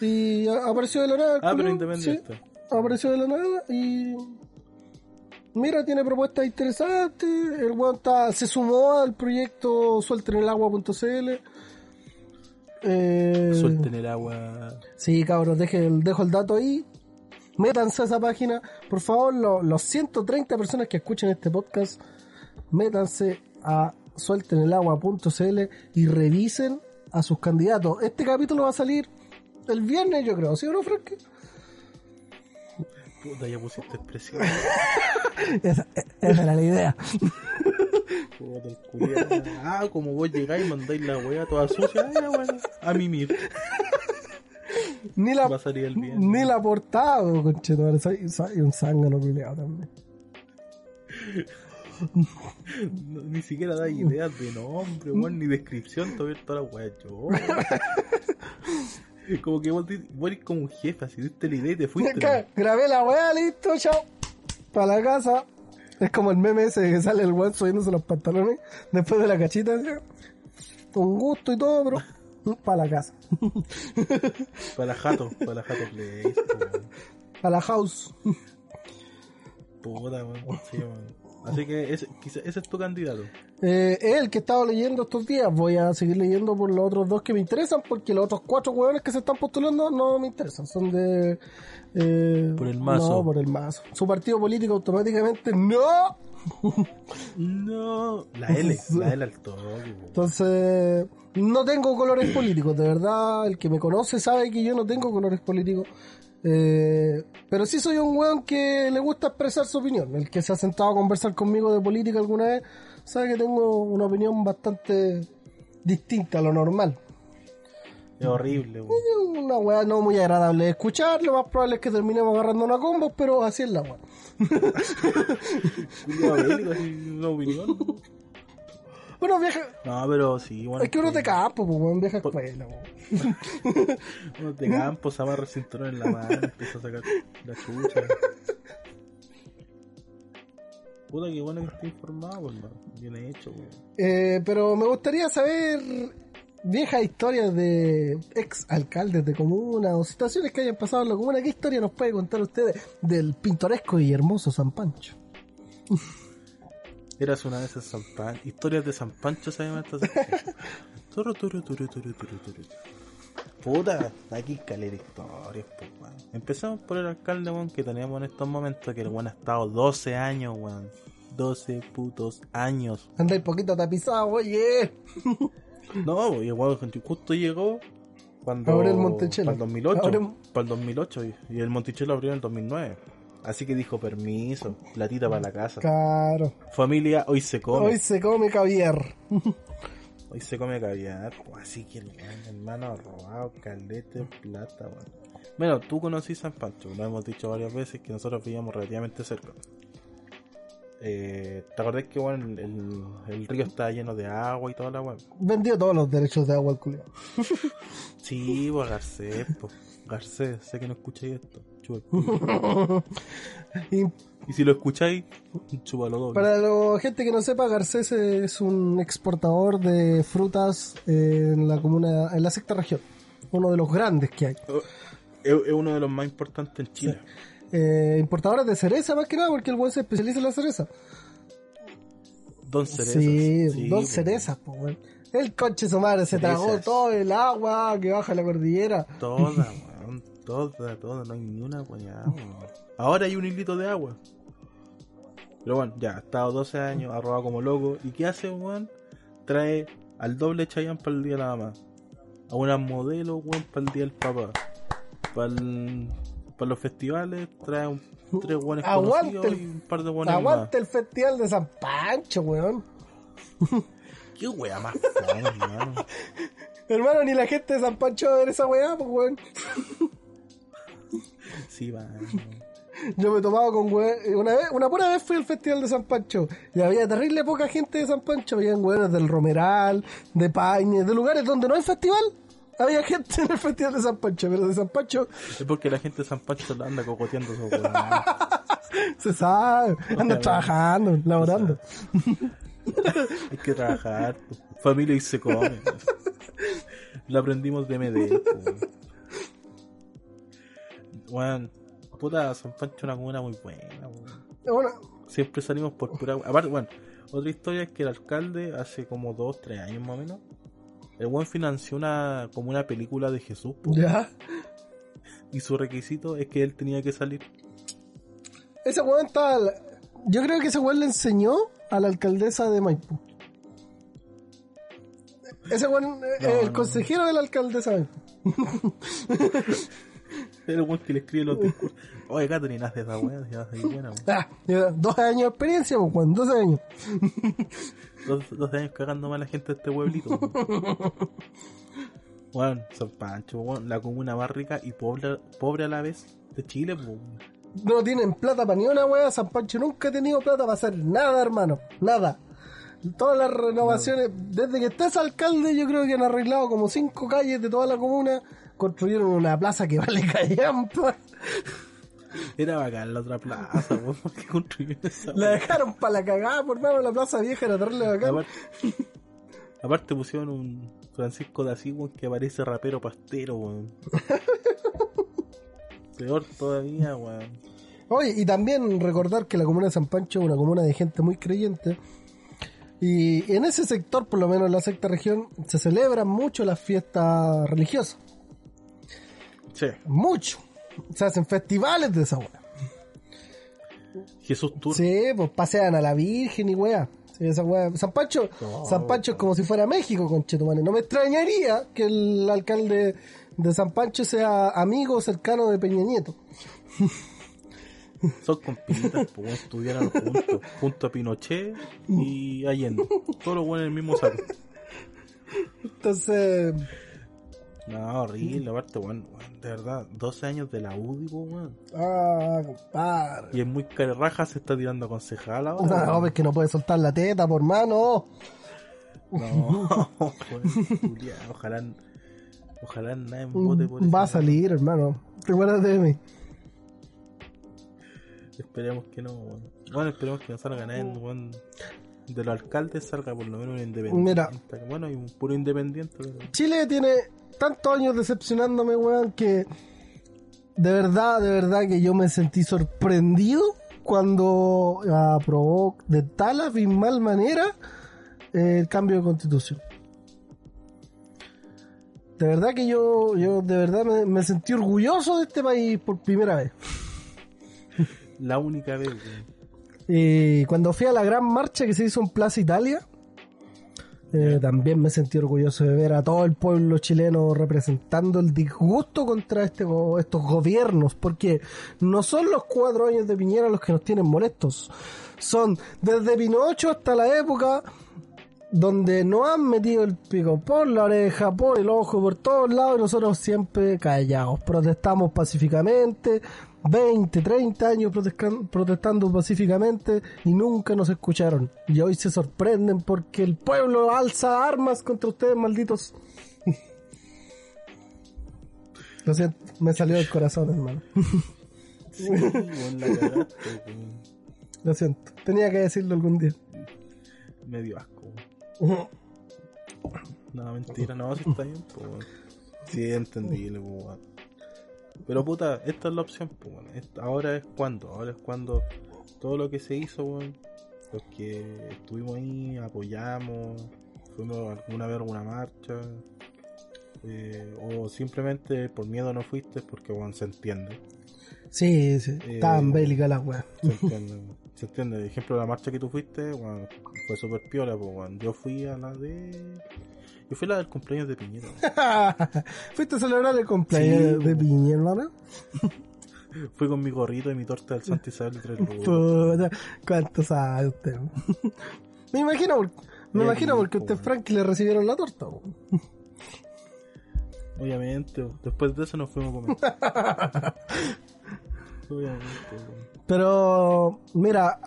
Y apareció de la nada. Ah, pero independiente. sí, apareció de la nada y. Mira, tiene propuestas interesantes. El weón se sumó al proyecto sueltenelagua.cl. Eh, Suelten el agua. Sí, cabros, deje el- dejo el dato ahí. Métanse a esa página. Por favor, lo- los 130 personas que escuchen este podcast, métanse a sueltenelagua.cl y revisen a sus candidatos. Este capítulo va a salir el viernes, yo creo, ¿sí o no, Frank? Puta, ya pusiste expresión. <laughs> Esa, esa era la idea. <laughs> El. Ah, como vos llegáis y mandáis la weá toda sucia, ya, bueno, a mimir. Ni la, el viernes. ni la portada, conchetumare. Soy, soy un zángano culiao también. <laughs> No, ni siquiera da ideas de nombre, weón, ni descripción, todavía toda la weá yo. <laughs> Como que vos, eres como un jefe, así diste la idea y te fuiste. Grabé la weá, listo, chao. Para la casa. Es como el meme ese que sale el weón subiéndose los pantalones después de la cachita. Con gusto y todo, pero <laughs> para la casa. Para la jato, para la jato place. Para la house. Puta, weón. Sí, weón. Así que ese, ese es tu candidato. Eh, el que he estado leyendo estos días. Voy a seguir leyendo por los otros dos que me interesan, porque los otros cuatro hueones que se están postulando no me interesan. Son de. eh, Por el mazo. No, por el mazo. Su partido político automáticamente no. <laughs> No, la L, la L al toque. Entonces, no tengo colores políticos, de verdad. El que me conoce sabe que yo no tengo colores políticos. Eh, pero sí soy un weón que le gusta expresar su opinión. El que se ha sentado a conversar conmigo de política alguna vez sabe que tengo una opinión bastante distinta a lo normal. Es horrible, weón. Una weá no muy agradable de escuchar. Lo más probable es que terminemos agarrando una combo, pero así es la weá. <laughs> Una opinión. Bueno, vieja. No, pero sí, bueno. Es que uno de campo, pues, weón, vieja escuela, weón. <laughs> Uno de campo, se amarra el cinturón en la mano, empieza a sacar la chucha. Puta, que bueno que esté informado, pues. Bien hecho, weón. Eh, pero me gustaría saber viejas historias de ex alcaldes de comuna o situaciones que hayan pasado en la comuna. ¿Qué historia nos puede contar ustedes del pintoresco y hermoso San Pancho? Eras una vez en San Pancho. Historias de San Pancho se llama esta. Turu, turu, turu, turu, turu, turu. Puta, aquí calera historias, pues, weón. Empezamos por el alcalde, weón, que tenemos en estos momentos, que el weón ha estado 12 años, weón. 12 putos años. Andáis poquito tapizado, oye. No, y el weón justo llegó cuando. Abre el Monticello. Para el 2008. Abre- Para el 2008. Y, y el Monticello abrió en el 2009. Así que dijo permiso, platita para la casa. Claro. Familia, hoy se come. Hoy se come caviar. <laughs> Hoy se come caviar, así que el hermano, ha robado calete plata, weón. Bueno, tú conocís San Pancho, lo hemos dicho varias veces que nosotros vivíamos relativamente cerca. Eh, ¿Te acordás que bueno, el, el- el río está lleno de agua y toda la weón? Vendió todos los derechos de agua al culiao. Sí, pues Garcés, pues. Garcés, sé que no escucháis esto. Y <laughs> Y si lo escucháis, chúpalo doble. para la gente que no sepa, Garcés es un exportador de frutas eh, en la comuna, en la sexta región. Uno de los grandes que hay. Es, es uno de los más importantes en Chile. Eh, importadores de cereza más que nada, porque el buen se especializa en la cereza. Don Cerezas. Sí, pues. cerezas, pues. El coche su madre se Cerezas. tragó todo el agua que baja la cordillera. Toda, weón. Toda, toda. No hay ni una weá, weón. Ahora hay un hilito de agua. Pero bueno, ya, ha estado 12 años, ha robado como loco. ¿Y qué hace, weón? Trae al doble Chayanne para el día de la mamá. A una modelo, weón, para el día del papá. Para los festivales, trae un, tres buenos Aguante conocidos el- y un par de buenos más. Aguante el festival de San Pancho, weón. <laughs> Qué wea más fome, hermano. Hermano, ni la gente de San Pancho va a ver esa weá, pues, weón. Sí, va. Yo me tomaba con weón. Una vez, una pura vez fui al festival de San Pancho. Y había terrible poca gente de San Pancho. Habían weones del Romeral, de Paine, de lugares donde no hay festival. Había gente en el festival de San Pancho, pero de San Pancho Es porque la gente de San Pancho la anda cocoteando esos <laughs> se sabe. Anda Obviamente. trabajando, laborando. Hay que trabajar, pues. familia y se come. <laughs> Lo aprendimos de MD. Weón, puta, San Pancho es una comuna muy buena. Bueno, Siempre salimos por pura. Aparte, bueno, otra historia es que el alcalde hace como 2, 3 años más o menos. El buen financió una como una película de Jesús ya. y su requisito es que él tenía que salir. Ese weón está. Yo creo que ese weón le enseñó a la alcaldesa de Maipú. Ese weón es No, el no. consejero de la alcaldesa de Maipú. <laughs> El buen que le escribe los discursos. Oye, Catherine, haz de esa weá, <laughs> ya soy buena. weón. Ah, 12 años de experiencia, pues, weón, 12 años. <laughs> Dos, 12 años cagando mal a la gente de este pueblito. Bueno, <laughs> San Pancho, weón, la comuna más rica y pobre, pobre a la vez de Chile, pues. No tienen plata para ni una weá. San Pancho nunca ha tenido plata para hacer nada, hermano. Nada. Todas las renovaciones, desde que está ese alcalde, yo creo que han arreglado como cinco calles de toda la comuna. Construyeron una plaza que <laughs> vale callampa. Era bacán la otra plaza, porque construyeron esa La dejaron para la cagada, por mano, la plaza vieja era terrible bacán. Aparte, aparte pusieron un Francisco de Asís, que parece rapero pastero, weón. <laughs> Peor todavía, weón. Oye, y también recordar que la comuna de San Pancho es una comuna de gente muy creyente. Y en ese sector, por lo menos en la sexta región, se celebran mucho las fiestas religiosas. Sí, Mucho. Se hacen festivales de esa weá. Jesús Tour. Sí, pues pasean a la Virgen y weá. Sí, esa weá. San Pancho, San Pancho es como si fuera México, conchetumane. No me extrañaría que el alcalde de San Pancho sea amigo cercano de Peña Nieto. <laughs> Son compinitas, pues, weón, estudiaron juntos. Junto a Pinochet y Allende. Todos los buenos en el mismo saco. Entonces, No, horrible, aparte, weón, weón, de verdad, 12 años de la UDI, weón. ah, compadre. Y es muy carraja, se está tirando a concejal ahora. No, weón. es que no puede soltar la teta, por mano. No, <laughs> Julia, ojalá, ojalá nadie vote por eso. Va a salir, hermano. Recuérdate de mí. Esperemos que no, weón. Bueno, esperemos que no salga nadie, weón. De los alcaldes salga por lo menos un independiente. Mira. Bueno, hay un puro independiente. pero- Chile tiene tantos años decepcionándome, weón, que de verdad, de verdad que yo me sentí sorprendido cuando aprobó de tal abismal manera eh, el cambio de constitución. De verdad que yo, yo de verdad me, me sentí orgulloso de este país por primera vez. La única vez, weón. Y cuando fui a la gran marcha que se hizo en Plaza Italia, eh, también me sentí orgulloso de ver a todo el pueblo chileno representando el disgusto contra este, estos gobiernos, porque no son los cuatro años de Piñera los que nos tienen molestos, son desde Pinocho hasta la época donde nos han metido el pico por la oreja, por el ojo, por todos lados y nosotros siempre callados. Protestamos pacíficamente, 20, 30 años protestando pacíficamente y nunca nos escucharon. Y hoy se sorprenden porque el pueblo alza armas contra ustedes, malditos. <laughs> Lo siento, me salió del corazón, hermano. Sí, weón, la cagaste, <laughs> weón. Lo siento, tenía que decirlo algún día. Me dio asco. <laughs> No, mentira, no, si está bien, pues. Sí, entendible, pues. Pero puta, esta es la opción, pues. Esta- Ahora es cuando, ahora es cuando todo lo que se hizo, weón. Los que estuvimos ahí, apoyamos, fuimos alguna vez a alguna marcha, eh, o simplemente por miedo no fuiste, porque, weón, se entiende. Sí, sí, Eh, estaban bélicas las weas. Se entiende, se entiende. Por ejemplo, la marcha que tú fuiste, weón, fue súper piola, pues, weón. Yo fui a la de. Yo fui la del cumpleaños de Piñera. <laughs> ¿Fuiste a celebrar el cumpleaños Sí, de. Piñera, hermano? <laughs> Fui con mi gorrito y mi torta del Santa Isabel Lugos. Puta, ¿cuánto sabe <laughs> usted? me imagino, me imagino porque po, usted. Frankie le recibieron la torta. Obviamente, después de eso nos fuimos a comer. Obviamente. Pero, mira,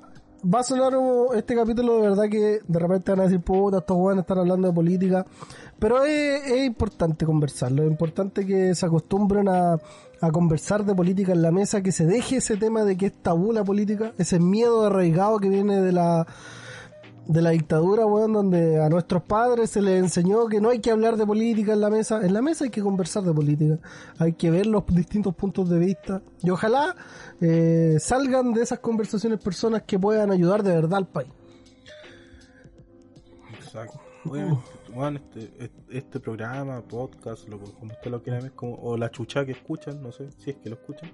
va a sonar un- este capítulo de verdad que de repente van a decir, puta, estos jóvenes están hablando de política. Pero es, es importante conversarlo, es importante que se acostumbren a, a conversar de política en la mesa, que se deje ese tema de que es tabú la política, ese miedo arraigado que viene de la de la dictadura, weón, donde a nuestros padres se les enseñó que no hay que hablar de política en la mesa. En la mesa hay que conversar de política, hay que ver los distintos puntos de vista y ojalá eh, salgan de esas conversaciones personas que puedan ayudar de verdad al país. Exacto. Weón, este, este, este programa, podcast, lo, como usted lo quiera ver, como, o la chucha que escuchan, no sé si es que lo escuchan,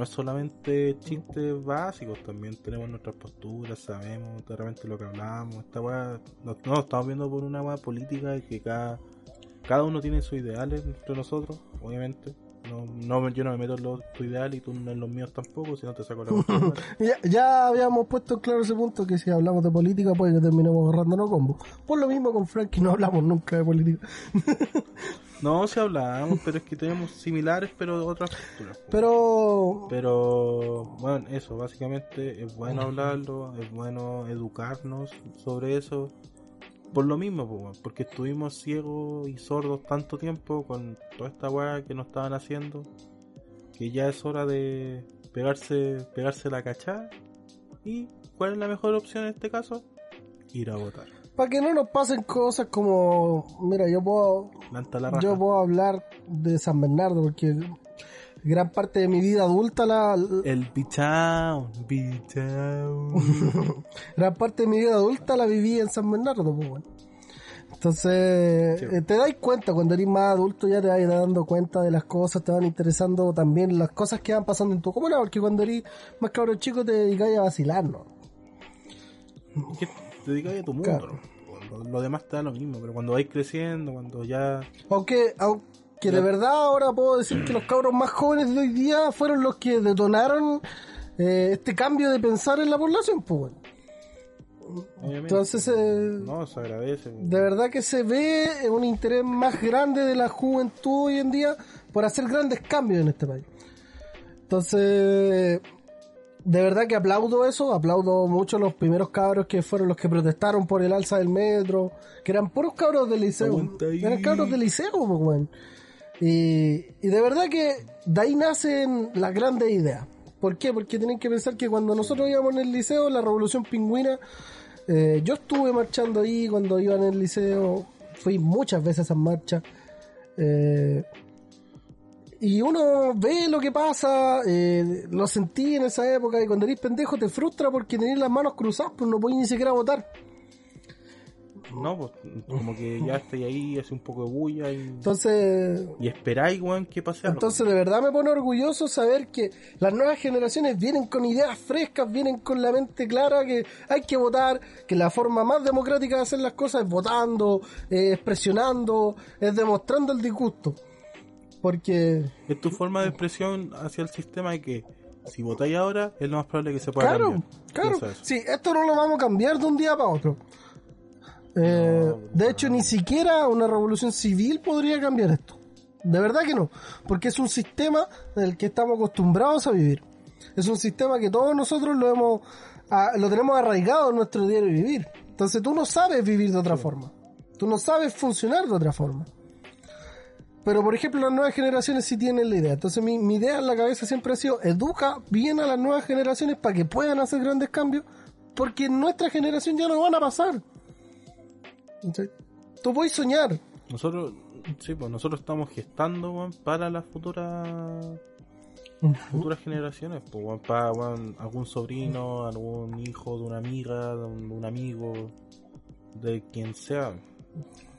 no es solamente chistes básicos, también tenemos nuestras posturas, sabemos de repente lo que hablamos, esta weá, no, no, estamos viendo por una weá política y que cada, cada uno tiene sus ideales entre nosotros, obviamente. No, no, yo no me meto en los, tu ideal y tú no en los míos tampoco, si no te saco la. <laughs> Ya, ya habíamos puesto en claro ese punto que si hablamos de política puede que terminemos agarrándonos combo. Por lo mismo con Frankie no hablamos nunca de política. <laughs> No, si hablamos, pero es que tenemos similares, pero otras posturas. po. Pero Pero bueno, eso, básicamente es bueno hablarlo, es bueno educarnos sobre eso. Por lo mismo, po, porque estuvimos ciegos y sordos tanto tiempo con toda esta weá que nos estaban haciendo, que ya es hora de pegarse, pegarse la cachada. ¿Y cuál es la mejor opción en este caso? Ir a votar. Para que no nos pasen cosas como, mira, yo puedo, yo puedo hablar de San Bernardo porque gran parte de mi vida adulta la, El bichao, bichao. <laughs> gran parte de mi vida adulta la viví en San Bernardo, pues, bueno. Entonces, Sí. eh, te das cuenta, cuando eres más adulto ya te vas dando cuenta de las cosas, te van interesando también las cosas que van pasando en tu comuna, porque cuando eres más cabrón chico te dedicas a vacilar, ¿no? te dedicas a tu mundo. Claro. ¿no? Lo, demás te da lo mismo, pero cuando vais creciendo, cuando ya... Aunque, aunque de verdad ahora puedo decir que los cabros más jóvenes de hoy día fueron los que detonaron eh, este cambio de pensar en la población, pues, Entonces, eh, no, se agradece. de verdad que se ve un interés más grande de la juventud hoy en día por hacer grandes cambios en este país. Entonces, de verdad que aplaudo eso, aplaudo mucho los primeros cabros que fueron los que protestaron por el alza del metro, que eran puros cabros del liceo, eran cabros del liceo, pues. Y, de verdad que de ahí nacen las grandes ideas. ¿Por qué? Porque tienen que pensar que cuando nosotros íbamos en el liceo, la revolución pingüina, eh, yo estuve marchando ahí cuando iba en el liceo, fui muchas veces a esas marchas. eh, y uno ve lo que pasa, eh, lo sentí en esa época y cuando eres pendejo te frustra porque tenés las manos cruzadas, pues no podés ni siquiera votar. No, pues como que ya estoy ahí, hace un poco de bulla y, Entonces, y esperáis, weón, que pase algo. entonces de verdad me pone orgulloso saber que las nuevas generaciones vienen con ideas frescas, vienen con la mente clara que hay que votar, que la forma más democrática de hacer las cosas es votando, es presionando, es demostrando el disgusto. Porque Es tu forma de expresión hacia el sistema y que si votáis ahora es lo más probable que se pueda Claro, cambiar. claro. Eso. Sí, esto no lo vamos a cambiar de un día para otro. Eh, de hecho, ni siquiera una revolución civil podría cambiar esto. De verdad que no. Porque es un sistema en el que estamos acostumbrados a vivir. Es un sistema que todos nosotros lo hemos lo tenemos arraigado en nuestro diario vivir. Entonces tú no sabes vivir de otra forma. Tú no sabes funcionar de otra forma. Pero por ejemplo las nuevas generaciones sí tienen la idea. Entonces mi, mi idea en la cabeza siempre ha sido educa bien a las nuevas generaciones para que puedan hacer grandes cambios. Porque en nuestra generación ya no van a pasar. ¿Cachai? Tú puedes soñar. Nosotros, sí, pues nosotros estamos gestando, para las futuras futuras generaciones, pues, para algún sobrino, algún hijo de una amiga, de un, de un amigo, de quien sea.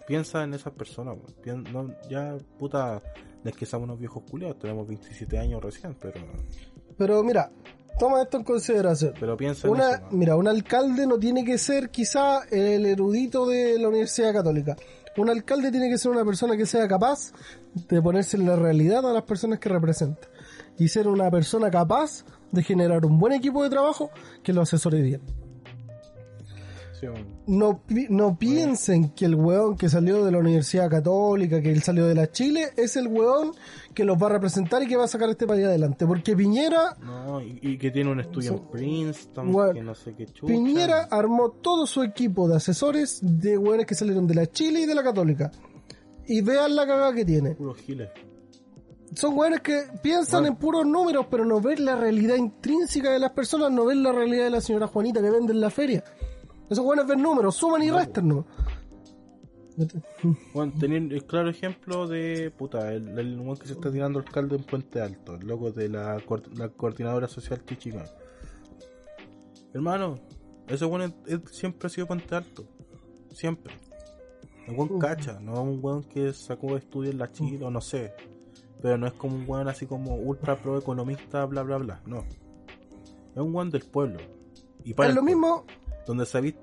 Piensa en esas personas, weón. Pien- no, ya, puta, no es que seamos unos viejos culiados, tenemos 27 años recién, pero, Pero mira, toma esto en consideración. pero piensa en Una, eso, mira, un alcalde no tiene que ser quizá el erudito de la Universidad Católica. Un alcalde tiene que ser una persona que sea capaz de ponerse en la realidad a las personas que representa. Y ser una persona capaz de generar un buen equipo de trabajo que lo asesore bien. No, no piensen que el weón que salió de la Universidad Católica, que él salió de la Chile, es el weón que los va a representar y que va a sacar este país adelante. Porque Piñera No, y, y que tiene un estudio en Princeton, Weón, que no sé qué chucha. Piñera armó todo su equipo de asesores de weones que salieron de la Chile y de la Católica. Y vean la cagada que tiene. Puros giles. Son weones que piensan Bueno. en puros números, pero no ven la realidad intrínseca de las personas, no ven la realidad de la señora Juanita que vende en la feria. Esos weones ven números, suman y restan no. Bueno, tener el claro ejemplo de puta, el, el que se está tirando alcalde en Puente Alto, el loco de la, coor- la coordinadora social Chichimán. Hermano, ese es- es- siempre ha sido Puente Alto. Siempre. El weón cacha, no es un weón que sacó estudios en la Chile o no sé. Pero no es como un weón así como ultra pro economista, bla bla bla. No. Es un weón del pueblo. Y para Es el lo pueblo mismo, donde se ha visto,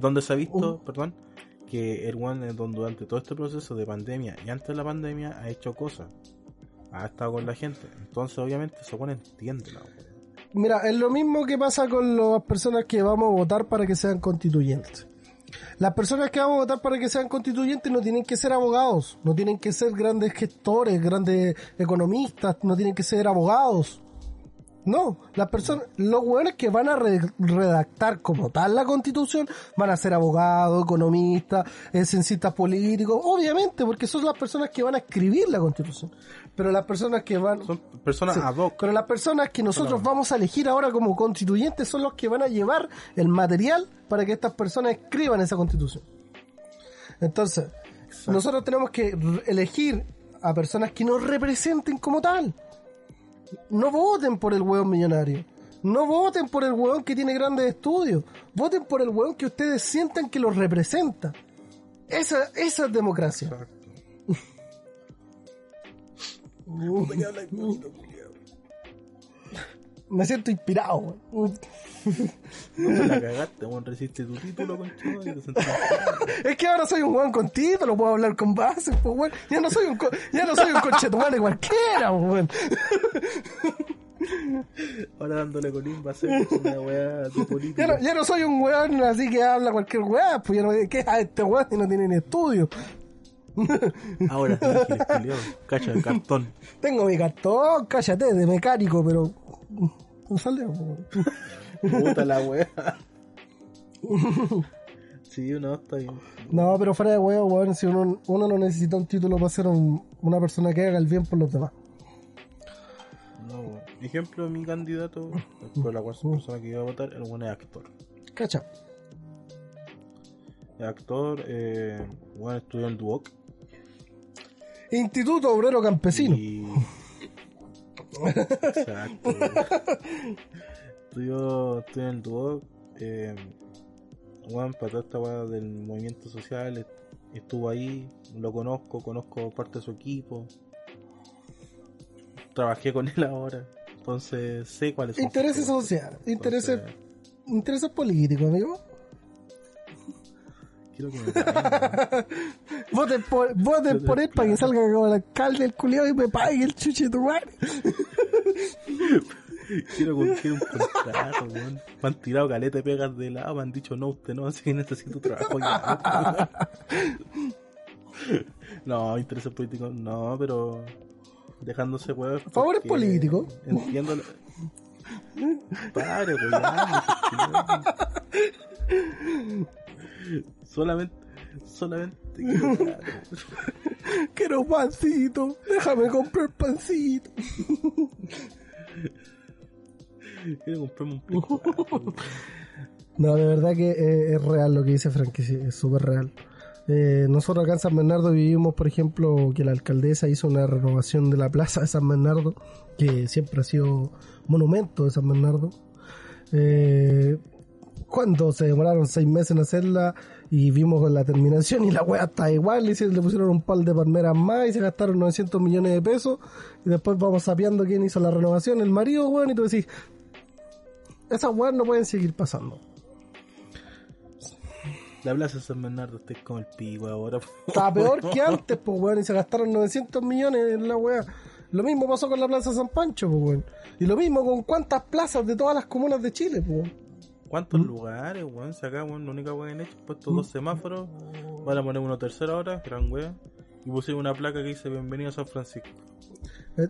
donde se ha visto, Uh. perdón, que el one eh, don- durante todo este proceso de pandemia y antes de la pandemia ha hecho cosas, ha estado con la gente, entonces obviamente se pone entiende la. Mira, es lo mismo que pasa con las personas que vamos a votar para que sean constituyentes. Las personas que vamos a votar para que sean constituyentes no tienen que ser abogados, no tienen que ser grandes gestores, grandes economistas, no tienen que ser abogados. No, las personas, los hueones que van a re- redactar como tal la constitución van a ser abogados, economistas, eh, censistas políticos, obviamente, porque son las personas que van a escribir la constitución. Pero las personas que van... Son personas Sí, ad hoc. Pero las personas que nosotros vamos a elegir ahora como constituyentes son los que van a llevar el material para que estas personas escriban esa constitución. Entonces, nosotros tenemos que elegir a personas que nos representen como tal. No voten por el hueón millonario. No voten por el hueón que tiene grandes estudios. Voten por el hueón que ustedes sientan que los representa. Esa, esa es democracia. <laughs> Me siento inspirado. weón. No la cagaste, weón. Resiste tu título, conchudo, y te sentís Es que ahora soy un hueón con título, puedo hablar con bases, pues weón. Ya no soy un, ya no soy un conchetumare cualquiera, pues, weón. Ahora dándole con va a ser una weá de Ya política. no, ya no soy un weón así que habla cualquier weá, pues ya no, ¿qué es a este weón y no tiene ni estudio? Ahora. <laughs> Cacha de cartón. Tengo mi cartón, cállate, de mecánico, pero... No sale, weón. Puta la weá. <laughs> Sí, no, está bien. No, pero fuera de huevo, weón, si uno, uno no necesita un título para ser un- una persona que haga el bien por los demás. No, weón. Ejemplo, mi candidato, por la cual persona que iba a votar, el buen es actor. Cacha. Actor, eh, bueno, estudió en Duoc. Instituto Obrero Campesino. Y... Exacto. estudió, estudió en Duoc. Eh, bueno, para toda esta weá del movimiento social, est- estuvo ahí, lo conozco, conozco parte de su equipo. Trabajé con él ahora, entonces sé cuáles son. Intereses sociales, intereses, intereses políticos, amigo. Quiero que me paguen, <laughs> Voten por, voten por él para que salga como el alcalde el culiao y me pague el chuche de tu madre. <laughs> Quiero cumplir un contrato, weón. Me han tirado caleta de pegas de lado, me han dicho no, usted no, así que necesito trabajo ya. <laughs> no, intereses políticos, no, pero dejándose weón. Favores políticos. Entiendo. lo- Pare, weón. Solamente, solamente quiero. <laughs> Quiero pancito, déjame comprar pancito. Quiero comprarme un Play <laughs> 4. No, de verdad que eh, es real lo que dice Frankie, sí, es súper real. Eh, nosotros acá en San Bernardo vivimos, por ejemplo, que la alcaldesa hizo una renovación de la plaza de San Bernardo, que siempre ha sido monumento de San Bernardo. Eh, cuando se demoraron seis meses en hacerla y vimos la terminación y la wea está igual, hicieron- le pusieron un par de palmeras más y se gastaron 900 millones de pesos y después vamos sapeando quién hizo la renovación, el marido, weón, y tú decís, esas weas no pueden seguir pasando. La plaza de San Bernardo <laughs> está como el pico ahora. Estaba peor que antes, pues, weón, y se gastaron 900 millones en la weá. Lo mismo pasó con la Plaza San Pancho, pues, weón. Y lo mismo con cuántas plazas de todas las comunas de Chile, pues. weón. ¿Cuántos lugares, weón? Si acá, weón, la única que han hecho, puesto dos semáforos, van a poner uno tercera hora, gran weá, y pusieron una placa que dice Bienvenido a San Francisco. Eh,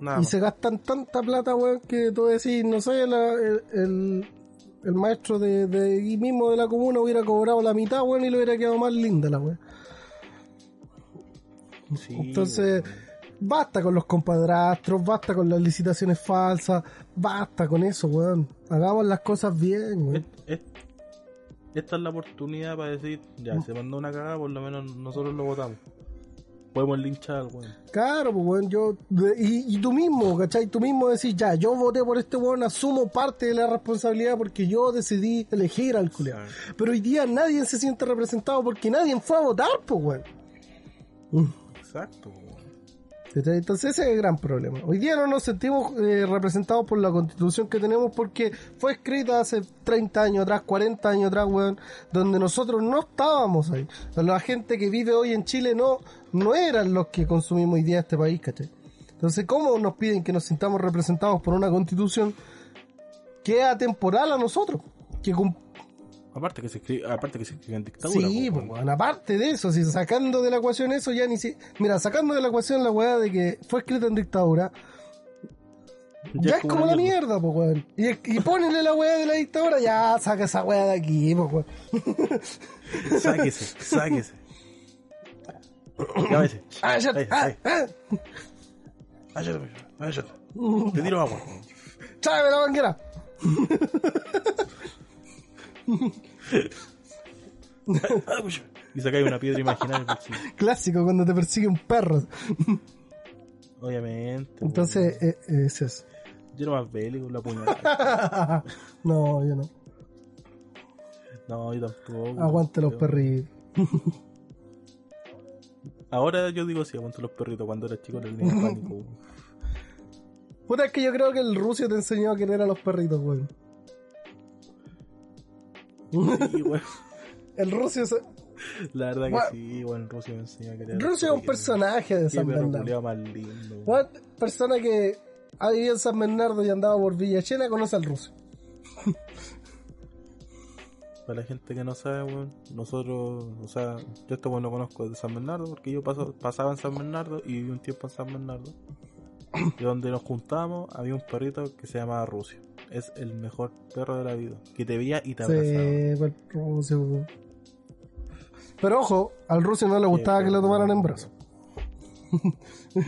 Nada y más. se gastan tanta plata, weón, que tú decís, no sé, la- el, el, el maestro de, de ahí mismo de la comuna hubiera cobrado la mitad, weón, y le hubiera quedado más linda la weá. Sí, Entonces, weón. Basta con los compadrastros, basta con las licitaciones falsas, basta con eso, weón. Hagamos las cosas bien, weón. Es- es- esta es la oportunidad para decir, ya, se mandó una cagada, por lo menos nosotros lo votamos. Podemos linchar weón. Claro, pues, weón, yo, y, y tú mismo, ¿cachai? Tú mismo decís, ya, yo voté por este weón, asumo parte de la responsabilidad porque yo decidí elegir al culiao. Exacto. Pero hoy día nadie se siente representado porque nadie fue a votar, pues, weón. Exacto, weón. Entonces ese es el gran problema. Hoy día no nos sentimos eh, representados por la constitución que tenemos porque fue escrita hace 30 años atrás, 40 años atrás, weón, donde nosotros no estábamos ahí. La gente que vive hoy en Chile no, no eran los que consumimos hoy día este país, ¿cachai? Entonces, ¿cómo nos piden que nos sintamos representados por una constitución que es atemporal a nosotros? Que Aparte que se escribe, aparte que se escribe en dictadura. Sí, pues, weón. weón, aparte de eso, si sacando de la ecuación eso ya ni si... Mira, sacando de la ecuación la weá de que fue escrita en dictadura, Ya, es como la mierda, pues, weón. Y, y ponenle la weá de la dictadura, ya saca esa weá de aquí, pues, weón. <laughs> Sáquese, sáquese. Ya. Ah, ya, ah, ah. Váyate, váyate. Te tiro agua. ¡Chágame la banquera! <laughs> <laughs> Y sacáis una piedra imaginaria. encima. Clásico cuando te persigue un perro. Obviamente. Entonces, weón. eh, eh, es eso. Yo no más bélico, la puñalada. <laughs> no, yo no. No, yo tampoco. Aguante los perritos. <laughs> Ahora yo digo sí, aguante los perritos. Cuando era chico el niño pánico. Puta, es que yo creo que el ruso te enseñó a querer a los perritos, weón. Sí. <laughs> El ruso es, La verdad que Bueno. sí, bueno, Rusia me enseñó a querer. el ruso es un personaje de San Bernardo. más lindo. persona que ha vivido en San Bernardo y andaba por Villa Chena conoce al ruso. <laughs> Para la gente que no sabe, weón, nosotros, o sea, yo esto bueno conozco de San Bernardo porque yo paso- pasaba en San Bernardo y viví un tiempo en San Bernardo. <coughs> Y donde nos juntamos había un perrito que se llamaba Rusio. Es el mejor perro de la vida. Que te veía y te abrazaba. Sí. Pero ojo, al ruso no le gustaba que lo tomaran en brazos.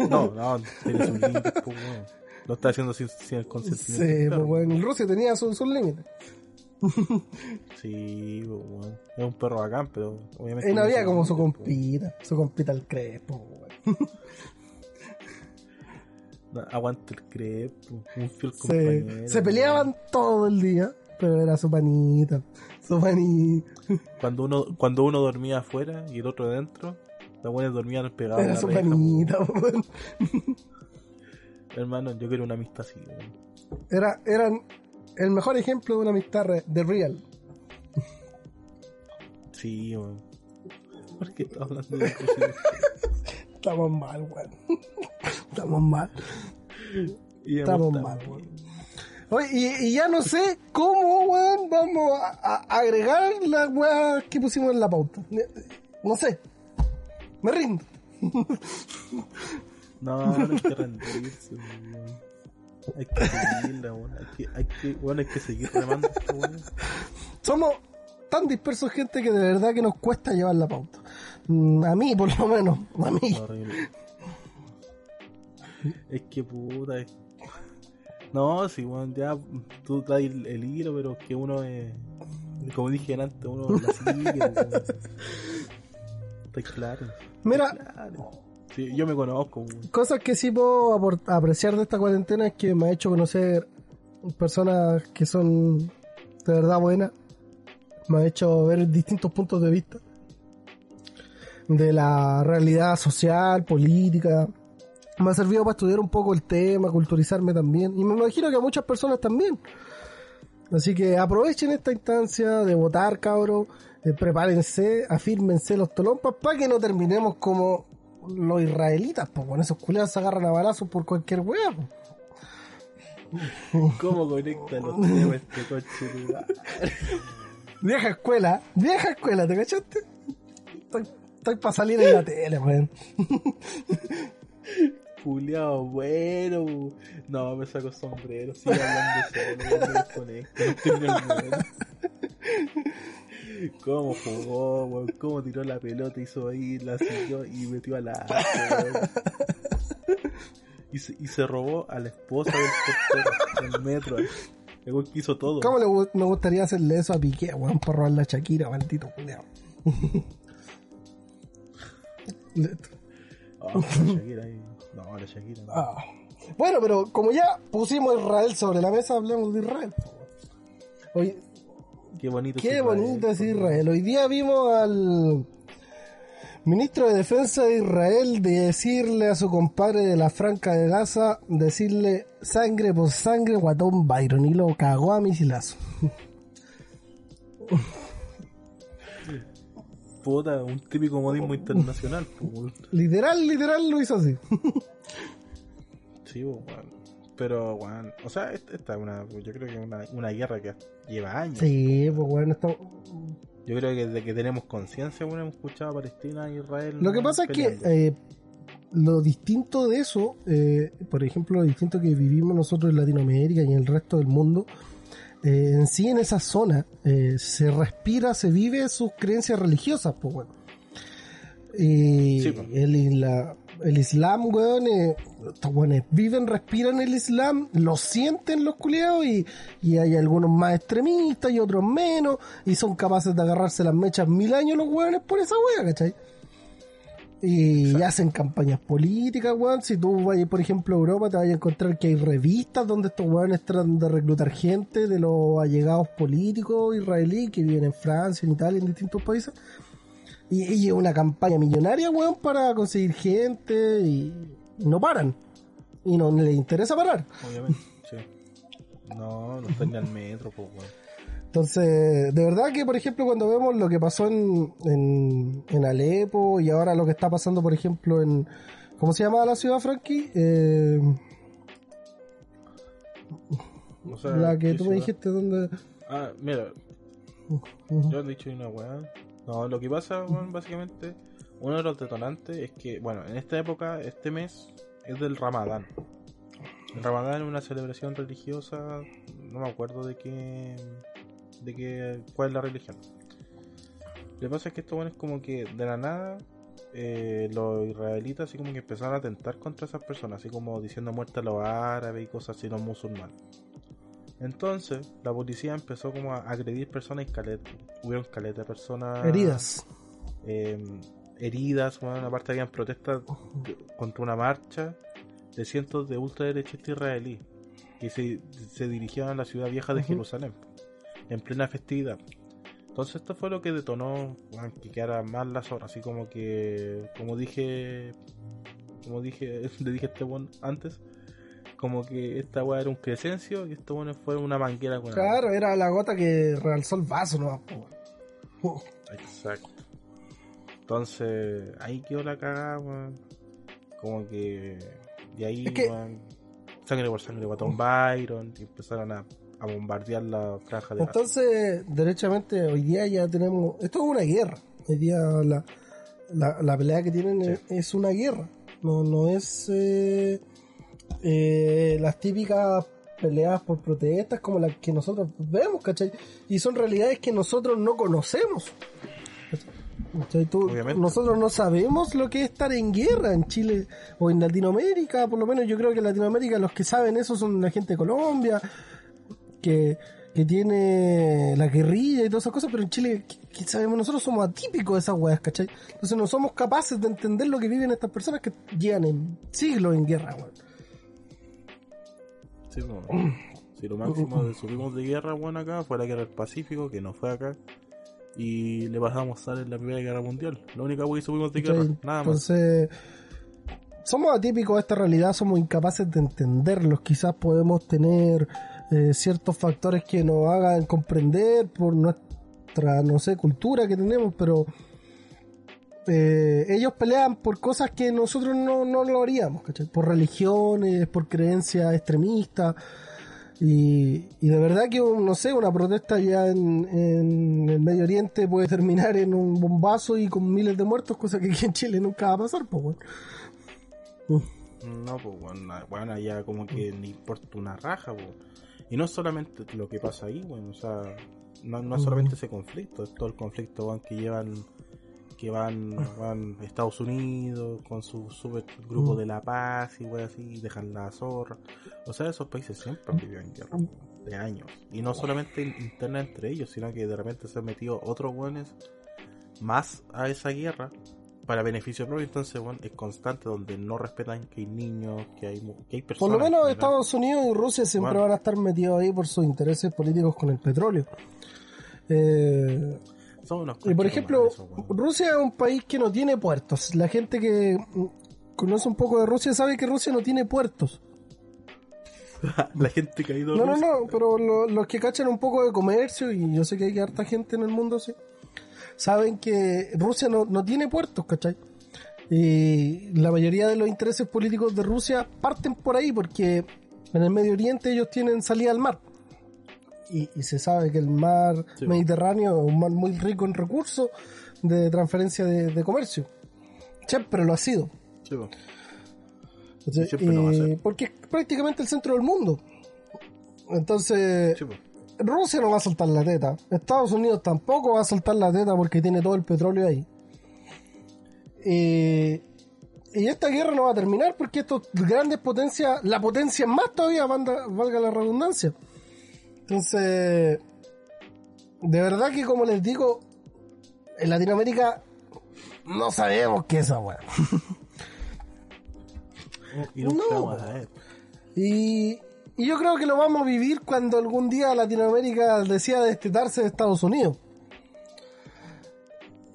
No, no, <laughs> tiene sus límites, pues, weón. Lo está haciendo sin, sin el Sí, consentimiento. del pues bueno, el ruso tenía sus sus límites. Sí, pues, weón. Es un perro bacán, pero obviamente. Y no había como su pues. compita, su compita weón. No, <laughs> Aguante el crepo, un fiel compañero. se peleaban todo el día, pero era su panita, su panita, Cuando uno, cuando uno dormía afuera y el otro dentro, los buenos dormían pegados. era su reja, panita. Hermano, yo quiero una amistad así. Era, eran el mejor ejemplo de una amistad de real. Sí, weón. ¿Por qué estás hablando de? <laughs> Estamos mal, weón. <laughs> Estamos mal. Y Estamos mal, weón. Oye, y, y ya no sé cómo, weón, vamos a, a agregar las weas que pusimos en la pauta. No sé. Me rindo. <laughs> No, no hay que rendirse, weón. Hay que seguirla, weón. Hay que, hay que, weón, hay que seguir remando esta weón. Somos tan dispersos, gente, que de verdad que nos cuesta llevar la pauta. Mm, A mí, por lo menos. A mí. Es que puta. es- No, si weón, ya tú das el, el hilo, pero que uno es. Como dije antes, uno la sigue. <laughs> Está claro. Mira, Claro. Sí, yo me conozco, cosas que sí puedo apreciar de esta cuarentena es que me ha hecho conocer personas que son de verdad buenas. Me ha hecho ver distintos puntos de vista de la realidad social, política. Me ha servido para estudiar un poco el tema, culturizarme también. Y me imagino que a muchas personas también. Así que aprovechen esta instancia de votar, cabros. Eh, prepárense, afírmense los tolompas para que no terminemos como los israelitas, pues con esos culeados se agarran a balazos por cualquier po. ¿Cómo conecta los temas este coche? <laughs> Vieja escuela, vieja escuela, ¿te cachaste? Estoy, estoy para salir en la tele, weón. <laughs> Juliado, bueno. No, me saco sombrero. Sigue hablando solo. Me desconecto. No. Cómo jugó, weón. Cómo tiró la pelota, hizo ahí, la siguió y metió a la. Y se, y se robó a la esposa del portero del metro. El weón que hizo todo. ¿Cómo le me gustaría hacerle eso a Piqué, weón, por robar la Shakira, maldito culeado? <laughs> Ah, la Shakira ahí. No, la Shakira. no. Ah. Bueno, pero como ya pusimos Israel sobre la mesa, hablemos de Israel. Hoy, Qué bonito Qué Israel, bonito es. Israel. Hoy día vimos al ministro de Defensa de Israel decirle a su compadre de la Franca de Gaza, decirle sangre por sangre, guatón Byron, y lo cagó a misilazo. Puta, un típico modismo internacional. Literal, literal lo hizo así. Sí, weón. Pero, weón, o sea, esta, esta es una, yo creo que es una, una guerra que lleva años. Sí, pues bueno, esto... Yo creo que desde que tenemos conciencia, bueno, hemos escuchado a Palestina e Israel. Lo que pasa es que eh, lo distinto de eso, eh, por ejemplo, lo distinto que vivimos nosotros en Latinoamérica y en el resto del mundo, eh, en sí en esa zona eh, se respira, se vive sus creencias religiosas, pues bueno. Y Sí, po. el, la- el Islam, weón, eh, estos weones viven, respiran el Islam, lo sienten los culiados y, y hay algunos más extremistas y otros menos, y son capaces de agarrarse las mechas mil años los weones por esa wea, ¿cachai? Y hacen campañas políticas, weón. Si tú vas, por ejemplo, a Europa, te vas a encontrar que hay revistas donde estos weones tratan de reclutar gente de los allegados políticos israelíes que viven en Francia, en Italia, en distintos países. Y, y es una campaña millonaria, weón, para conseguir gente y no paran. Y no les interesa parar. Obviamente, sí. No, no está ni al metro, pues, weón. Entonces, de verdad que, por ejemplo, cuando vemos lo que pasó en, en, en Alepo y ahora lo que está pasando, por ejemplo, en... ¿Cómo se llama la ciudad, Frankie? Eh, O sea, la que ¿qué tú me dijiste donde... Ah, mira, Ujú. yo he dicho una weá. No, lo que pasa, básicamente, uno de los detonantes es que, bueno, en esta época, este mes es del Ramadán. El Ramadán es una celebración religiosa, no me acuerdo de qué, de qué, cuál es la religión. Lo que pasa es que esto, bueno, es como que de la nada, eh, los israelitas así como que empezaron a atentar contra esas personas, así como diciendo muerte a los árabes y cosas así, los musulmanes. Entonces, la policía empezó como a agredir personas y caleta. Hubieron caleta de personas Heridas. eh, heridas, bueno, aparte habían protestas contra una marcha de cientos de ultraderechistas israelíes que se, se dirigían a la ciudad vieja de. Jerusalén en plena festividad. Entonces esto fue lo que detonó bueno, que quedara mal la zona, así como que, como dije, como dije, <laughs> le dije a este buen antes, como que esta weá era un crescencio y esto bueno fue una manguera con agua. Claro, era la gota que realzó el vaso, ¿no? Oh, Exacto. Entonces, ahí quedó la cagada, weón. Como que. De ahí, Es que- sangre por sangre, Guatón Byron. Y empezaron a, a bombardear la franja de. Entonces, derechamente, hoy día ya tenemos... Esto es una guerra. Hoy día la, la, la pelea que tienen Sí. es, es una guerra. No, no es eh, eh, las típicas peleas por protestas como las que nosotros vemos, ¿cachai? Y son realidades que nosotros no conocemos. ¿Cachai? Tú- nosotros no sabemos lo que es estar en guerra en Chile o en Latinoamérica, por lo menos yo creo que en Latinoamérica los que saben eso son la gente de Colombia, que, que tiene la guerrilla y todas esas cosas, pero en Chile, ¿qué, qué sabemos? Nosotros somos atípicos de esas weas, ¿cachai? Entonces no somos capaces de entender lo que viven estas personas que llevan en siglos en guerra, weón. Sí. Si lo máximo que subimos de guerra, bueno, acá fue la guerra del Pacífico, que no fue acá. Y le pasamos a en la Primera Guerra Mundial. La única que subimos de guerra, nada más. Entonces, somos atípicos de esta realidad, somos incapaces de entenderlos. Quizás podemos tener eh, ciertos factores que nos hagan comprender por nuestra, no sé, cultura que tenemos, pero eh, ellos pelean por cosas que nosotros no, no lo haríamos, ¿cachai? Por religiones, por creencias extremistas. Y, de verdad que, no sé, una protesta ya en, en el Medio Oriente puede terminar en un bombazo y con miles de muertos, cosa que aquí en Chile nunca va a pasar, pues. No, pues bueno, bueno, ya como que ni importa una raja. Y no solamente lo que pasa ahí, bueno, o sea, no, no solamente ese conflicto, es todo el conflicto que llevan, que van, van Estados Unidos con su super grupo de la paz y weón así, y dejan la zorra. O sea, esos países siempre han vivido en guerra, de años. Y no solamente interna entre ellos, sino que de repente se han metido otros weones más a esa guerra para beneficio propio, entonces bueno, es constante donde no respetan que hay niños, que hay, que hay Por personas. lo menos. Estados Unidos y Rusia siempre Bueno. van a estar metidos ahí por sus intereses políticos con el petróleo. Eh, Y por ejemplo. Rusia es un país que no tiene puertos. La gente que mm, conoce un poco de Rusia sabe que Rusia no tiene puertos. <laughs> la gente que ha ido a No, no, Rusia- no, pero lo- los que cachan un poco de comercio, y yo sé que hay harta gente en el mundo así, saben que Rusia no, no tiene puertos, ¿cachai? Y la mayoría de los intereses políticos de Rusia parten por ahí, porque en el Medio Oriente ellos tienen salida al mar. Y, y se sabe que el mar Sí. Mediterráneo es un mar muy rico en recursos de transferencia de, de comercio. Siempre lo ha sido. Sí, hacer. porque es prácticamente el centro del mundo. Entonces, Sí. Rusia no va a soltar la teta. Estados Unidos tampoco va a soltar la teta porque tiene todo el petróleo ahí. Eh, y esta guerra no va a terminar porque estas grandes potencias, la potencia más todavía, valga la redundancia. Entonces, de verdad que como les digo, en Latinoamérica no sabemos qué es esa weá. <laughs> Y nunca No. vamos a ver. Y, y yo creo que lo vamos a vivir cuando algún día Latinoamérica decida destetarse de Estados Unidos.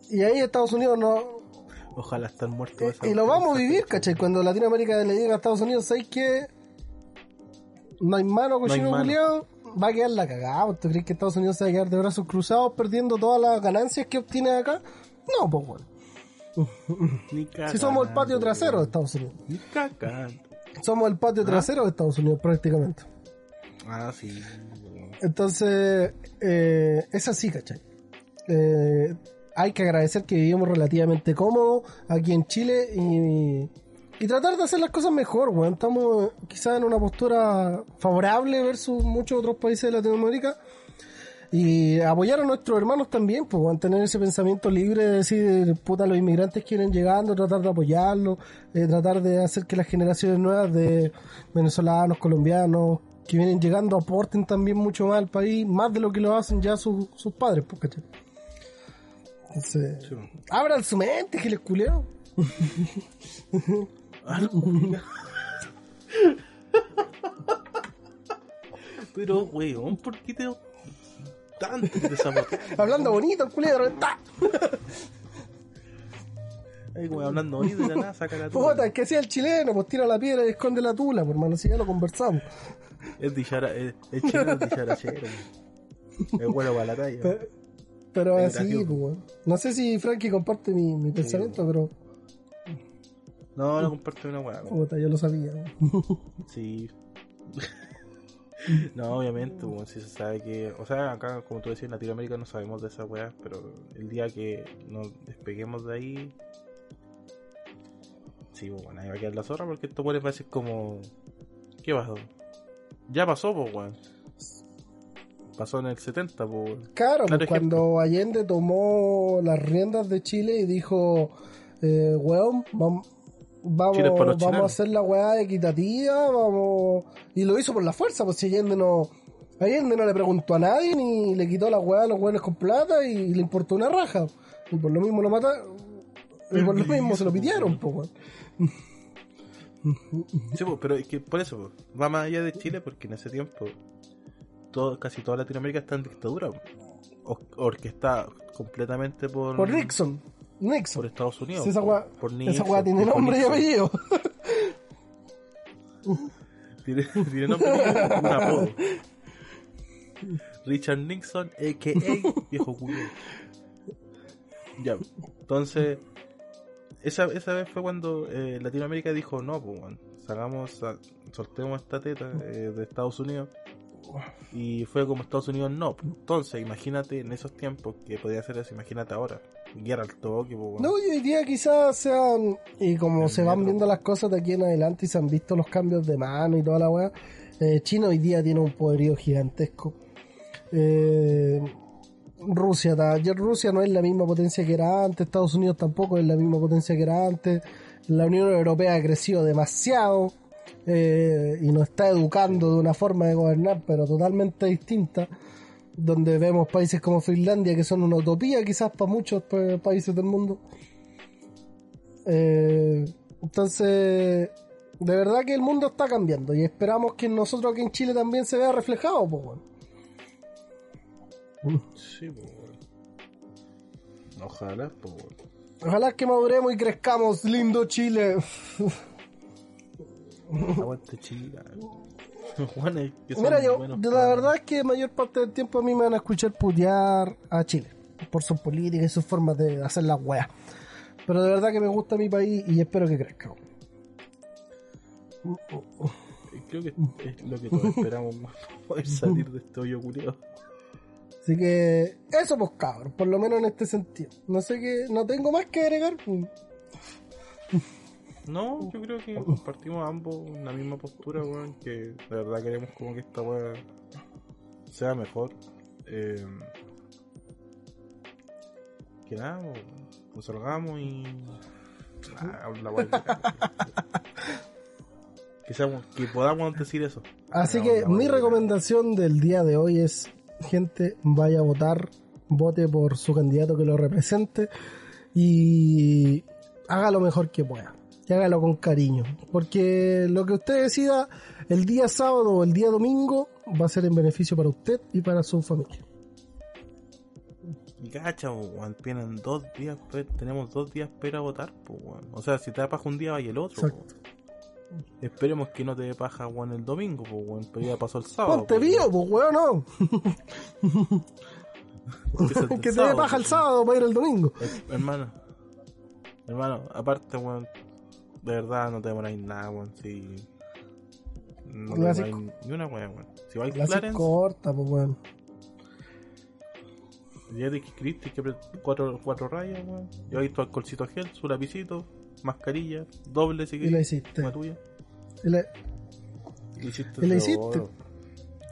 Y ahí Estados Unidos no... Ojalá estar muerto. Y lo vamos a vivir, ¿cachai? Cuando Latinoamérica le diga a Estados Unidos, ¿sabes qué? No hay mano, cochino mano. Va a quedar la cagada. ¿Tú crees que Estados Unidos se va a quedar de brazos cruzados perdiendo todas las ganancias que obtiene acá? No, pues bueno. Si somos el patio trasero de Estados Unidos. Ni. Somos el patio trasero de Estados Unidos prácticamente. Ah, sí. Entonces, eh, es así, ¿cachai? Eh, hay que agradecer que vivimos relativamente cómodos aquí en Chile y, y tratar de hacer las cosas mejor, weón. Estamos quizás en una postura favorable versus muchos otros países de Latinoamérica. Y apoyar a nuestros hermanos también, pues, weón, tener ese pensamiento libre de decir, puta, los inmigrantes quieren llegando, tratar de apoyarlos, eh, tratar de hacer que las generaciones nuevas de venezolanos, colombianos, que vienen llegando aporten también mucho más al país, más de lo que lo hacen ya sus, sus padres, pues, ¿cachai? Entonces, Sí, weón. abran su mente, que les culeo. <laughs> <laughs> Pero, weón, ¿por qué te tanto de esa parte? Hablando bonito, el culeo, ¡ta! Ahí como hablando bonito y de la nada saca la tula. Puta, es que sea el chileno, pues tira la piedra y esconde la tula, por hermano, si ya lo conversamos. Es dichara, es, es chileno, es dicharachero. Es bueno para la talla. Pero, pero así, pues, weón. No sé si Frankie comparte mi, mi pensamiento, pero No, no comparte una weá. puta, yo lo sabía. <laughs> Sí. <laughs> no, obviamente, sí se sabe que. O sea, acá, como tú decías, en Latinoamérica no sabemos de esas weas, pero el día que nos despeguemos de ahí. Sí, pues, bueno, ahí va a quedar la zorra porque esto puede parecer como. ¿Qué pasó? Ya pasó, pues, weón. Pasó en el 70, pues. Claro, Claro pues, cuando Allende tomó las riendas de Chile y dijo, eh, weón, vam- vamos, vamos a hacer la weá equitativa, vamos... Y lo hizo por la fuerza, pues si Allende no... Allende no le preguntó a nadie ni le quitó la weá a los weones con plata y le importó una raja. Y por lo mismo lo mataron. Y por lo mismo se lo pidieron, pues, weón. Sí, pues, pero es que por eso, pues, va más allá de Chile porque en ese tiempo todo, casi toda Latinoamérica está en dictadura. pues. O- orquestada completamente por, Por Nixon. Nixon. por Estados Unidos. Si esa weá, Nixon, tiene nombre y Nixon. apellido. Tiene, tiene nombre y un apodo. Richard Nixon, a.k.a. viejo culo. Ya, entonces, esa, esa vez fue cuando eh, Latinoamérica dijo, no, pues, sacamos, sa- soltemos esta teta eh, de Estados Unidos. Y fue como Estados Unidos, no. Entonces, imagínate en esos tiempos que podía hacer eso, imagínate ahora. Guerra al toque, pues. No, y hoy día quizás sean, y como El se van viendo las cosas de aquí en adelante y se han visto los cambios de mano y toda la weá, eh, China hoy día tiene un poderío gigantesco. Eh, Rusia, ya Rusia no es la misma potencia que era antes, Estados Unidos tampoco es la misma potencia que era antes, la Unión Europea ha crecido demasiado eh, y nos está educando de una forma de gobernar, pero totalmente distinta donde vemos países como Finlandia que son una utopía quizás para muchos pa- países del mundo. Eh, entonces, de verdad que el mundo está cambiando y esperamos que nosotros aquí en Chile también se vea reflejado. Pues. Sí, pues. Ojalá, pues. Ojalá que maduremos y crezcamos, lindo Chile. <laughs> <laughs> Aguante Chile. <laughs> Juanes, que Mira, yo, la verdad es que mayor parte del tiempo a mí me van a escuchar putear a Chile por sus políticas y sus formas de hacer las weas. Pero de verdad que me gusta mi país y espero que crezca. Creo que es lo que todos esperamos más <laughs> poder salir de este hoyo culiado. Así que eso pues cabros, por lo menos en este sentido. No sé qué, no tengo más que agregar. No, yo creo que compartimos ambos una misma postura, weón, que de verdad queremos como que esta weá sea mejor. Eh, que nada, weón, nos salgamos y... Ah, la weá que- que, seamos- que podamos decir eso. Así que la mi recomendación del día de hoy es, gente, vaya a votar, vote por su candidato que lo represente y haga lo mejor que pueda. Y hágalo con cariño. Porque lo que usted decida el día sábado o el día domingo va a ser en beneficio para usted y para su familia. Y cacha, weón, tienen dos días, tenemos dos días para votar, pues, weón. O sea, si te da paja un día, vaya el otro. Esperemos que no te dé paja, weón, el domingo, pues, weón, pero ya pasó el sábado. Ponte vivo, pues weón, no. <laughs> Que te dé paja el sábado para ir el domingo. Hermano, hermano, aparte, weón, de verdad no te demoráis nada, weón, si... No te La demoráis ni una weón, weón. Si vais La Clarence, corta, pues weón. ya te escribiste que cuatro, cuatro rayas, weón. Lleváis tu alcoholcito gel, su lapicito, mascarilla, doble si Y la hiciste. como tuya. Y la- Y hiciste Y todo. hiciste.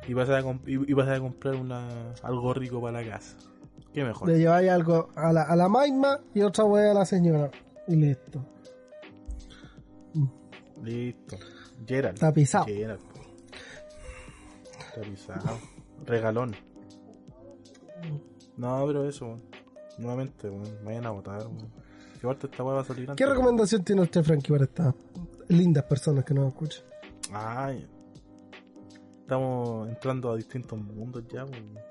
Y vas, a y, y vas a comprar una, algo rico para la casa. Qué mejor. Le lleváis algo a la, a la maima y otra wea a la señora. Y listo. Listo. Gerald. Tapizado. Gerald. Tapizado. Regalón. No, pero eso. Nuevamente, weón. Vayan a votar, weón. Que aparte esta weá va a salir antes. ¿Qué recomendación tiene usted, Frankie, para estas lindas personas que nos escuchan? Ay. Estamos entrando a distintos mundos ya.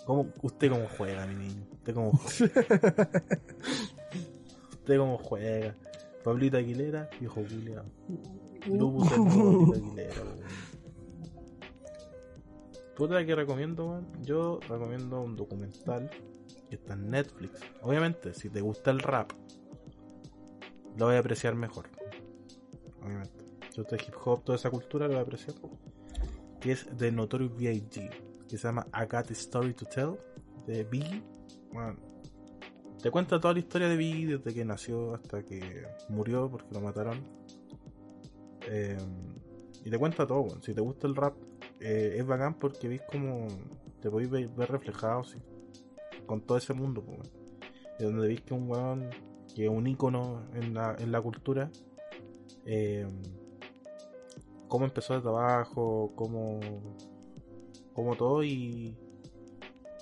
¿Cómo, ¿Usted cómo juega, mi niño? ¿Usted cómo juega? <laughs> ¿Usted cómo juega? Pablito Aguilera, viejo culiao. Lupus nuevo Pablito Aguilera, weón. ¿Tú otra que recomiendo, weón? Yo recomiendo un documental que está en Netflix. Obviamente, si te gusta el rap, lo voy a apreciar mejor. Obviamente. Si te hip hop, toda esa cultura, lo voy a apreciar. Que es de Notorious B.I.G. Que se llama I Got a Story to Tell. De Biggie. Bueno, te cuenta toda la historia de Biggie desde que nació hasta que murió porque lo mataron. Eh, y te cuenta todo. Si te gusta el rap, eh, es bacán porque ves como te podéis ver, ver reflejado con todo ese mundo, pues. Y donde veis que un weón, que es un ícono en la, en la cultura, eh, cómo empezó de trabajo, cómo, cómo todo y,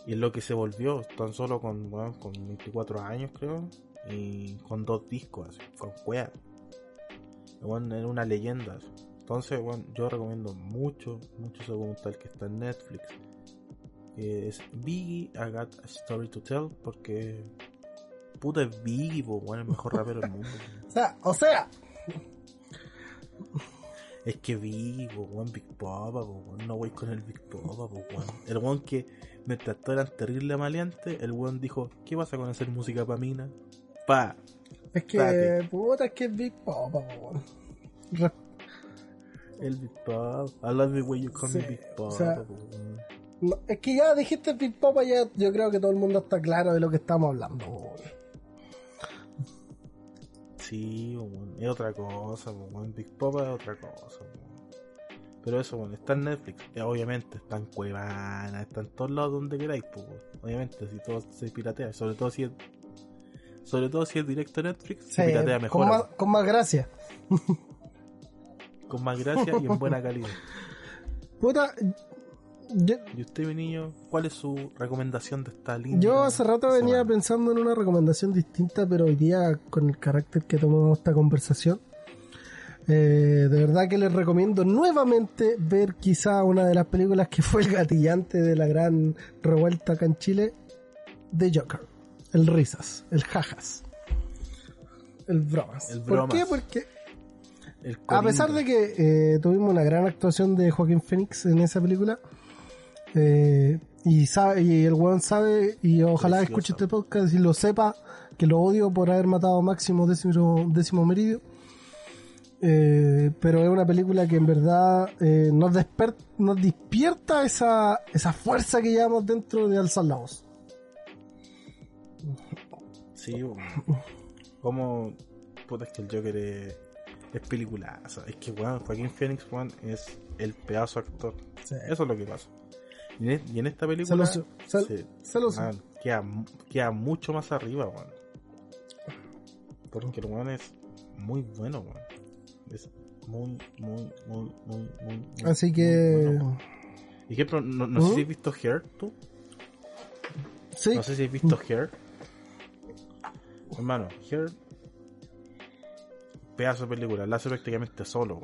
y en lo que se volvió, tan solo con, weón, con 24 años creo, y con dos discos, así, con. El weón era una leyenda. así. Entonces, bueno, yo recomiendo mucho, mucho ese documental que está en Netflix. Que es Biggie, I Got a Story to Tell, porque puta es Biggie, po, weón, el mejor rapero del mundo. <laughs> O sea, o sea, Es que Biggie, po, Big Papa, po, no voy con el Big Papa, po. El weón que mientras todos eran terrible maleante, el weón dijo, ¿qué vas a conocer música pa' mina? Pa, es que, Date. puta, es que es Big Papa, po, weón. Re- el Big Papa. I love the way you call me Sí, Big Papa, o sea, no, es que ya dijiste Big Papa, ya yo creo que todo el mundo está claro de lo que estamos hablando, po, weón. Sí, es otra cosa. Big Papa es otra cosa. Pero eso, bueno, está en Netflix. Eh, obviamente, está en Cuevana, está en todos lados donde queráis, pues. Obviamente, si todo se piratea, sobre todo si es. Sobre todo si es directo Netflix, se piratea mejor. con, más, con más gracia. con más gracia y en buena calidad. <laughs> Puta, yo, Y usted, mi niño, ¿cuál es su recomendación de esta linda Yo hace rato venía semana? pensando en una recomendación distinta, pero hoy día con el carácter que tomamos esta conversación, eh, de verdad que les recomiendo nuevamente ver quizá una de las películas que fue el gatillante de la gran revuelta acá en Chile, The Joker, el risas, el jajas, el bromas. El ¿Por qué? Porque a pesar de que eh, tuvimos una gran actuación de Joaquín Phoenix en esa película, eh, y, sabe, y el weón sabe, y ojalá escuche este podcast y lo sepa, que lo odio por haber matado a Máximo décimo, décimo Meridio. Eh, pero es una película que en verdad eh, nos, desper- nos despierta esa, esa fuerza que llevamos dentro de alzar la voz. Sí, como. Puta, es que el Joker es. Es peliculaza. Es que, weón, Joaquín Phoenix, es el pedazo actor. Sí. Eso es lo que pasa. Y en, y en esta película se- queda, queda mucho más arriba, weón. Porque el weón es muy bueno. Es muy, muy, muy, muy, muy, muy Así que. bueno. Ejemplo, no, no sé ¿Mm? si has visto Hair, tú. Sí. No sé si has visto Hair. Hermano, Hair. Pedazo de película, la hace prácticamente solo.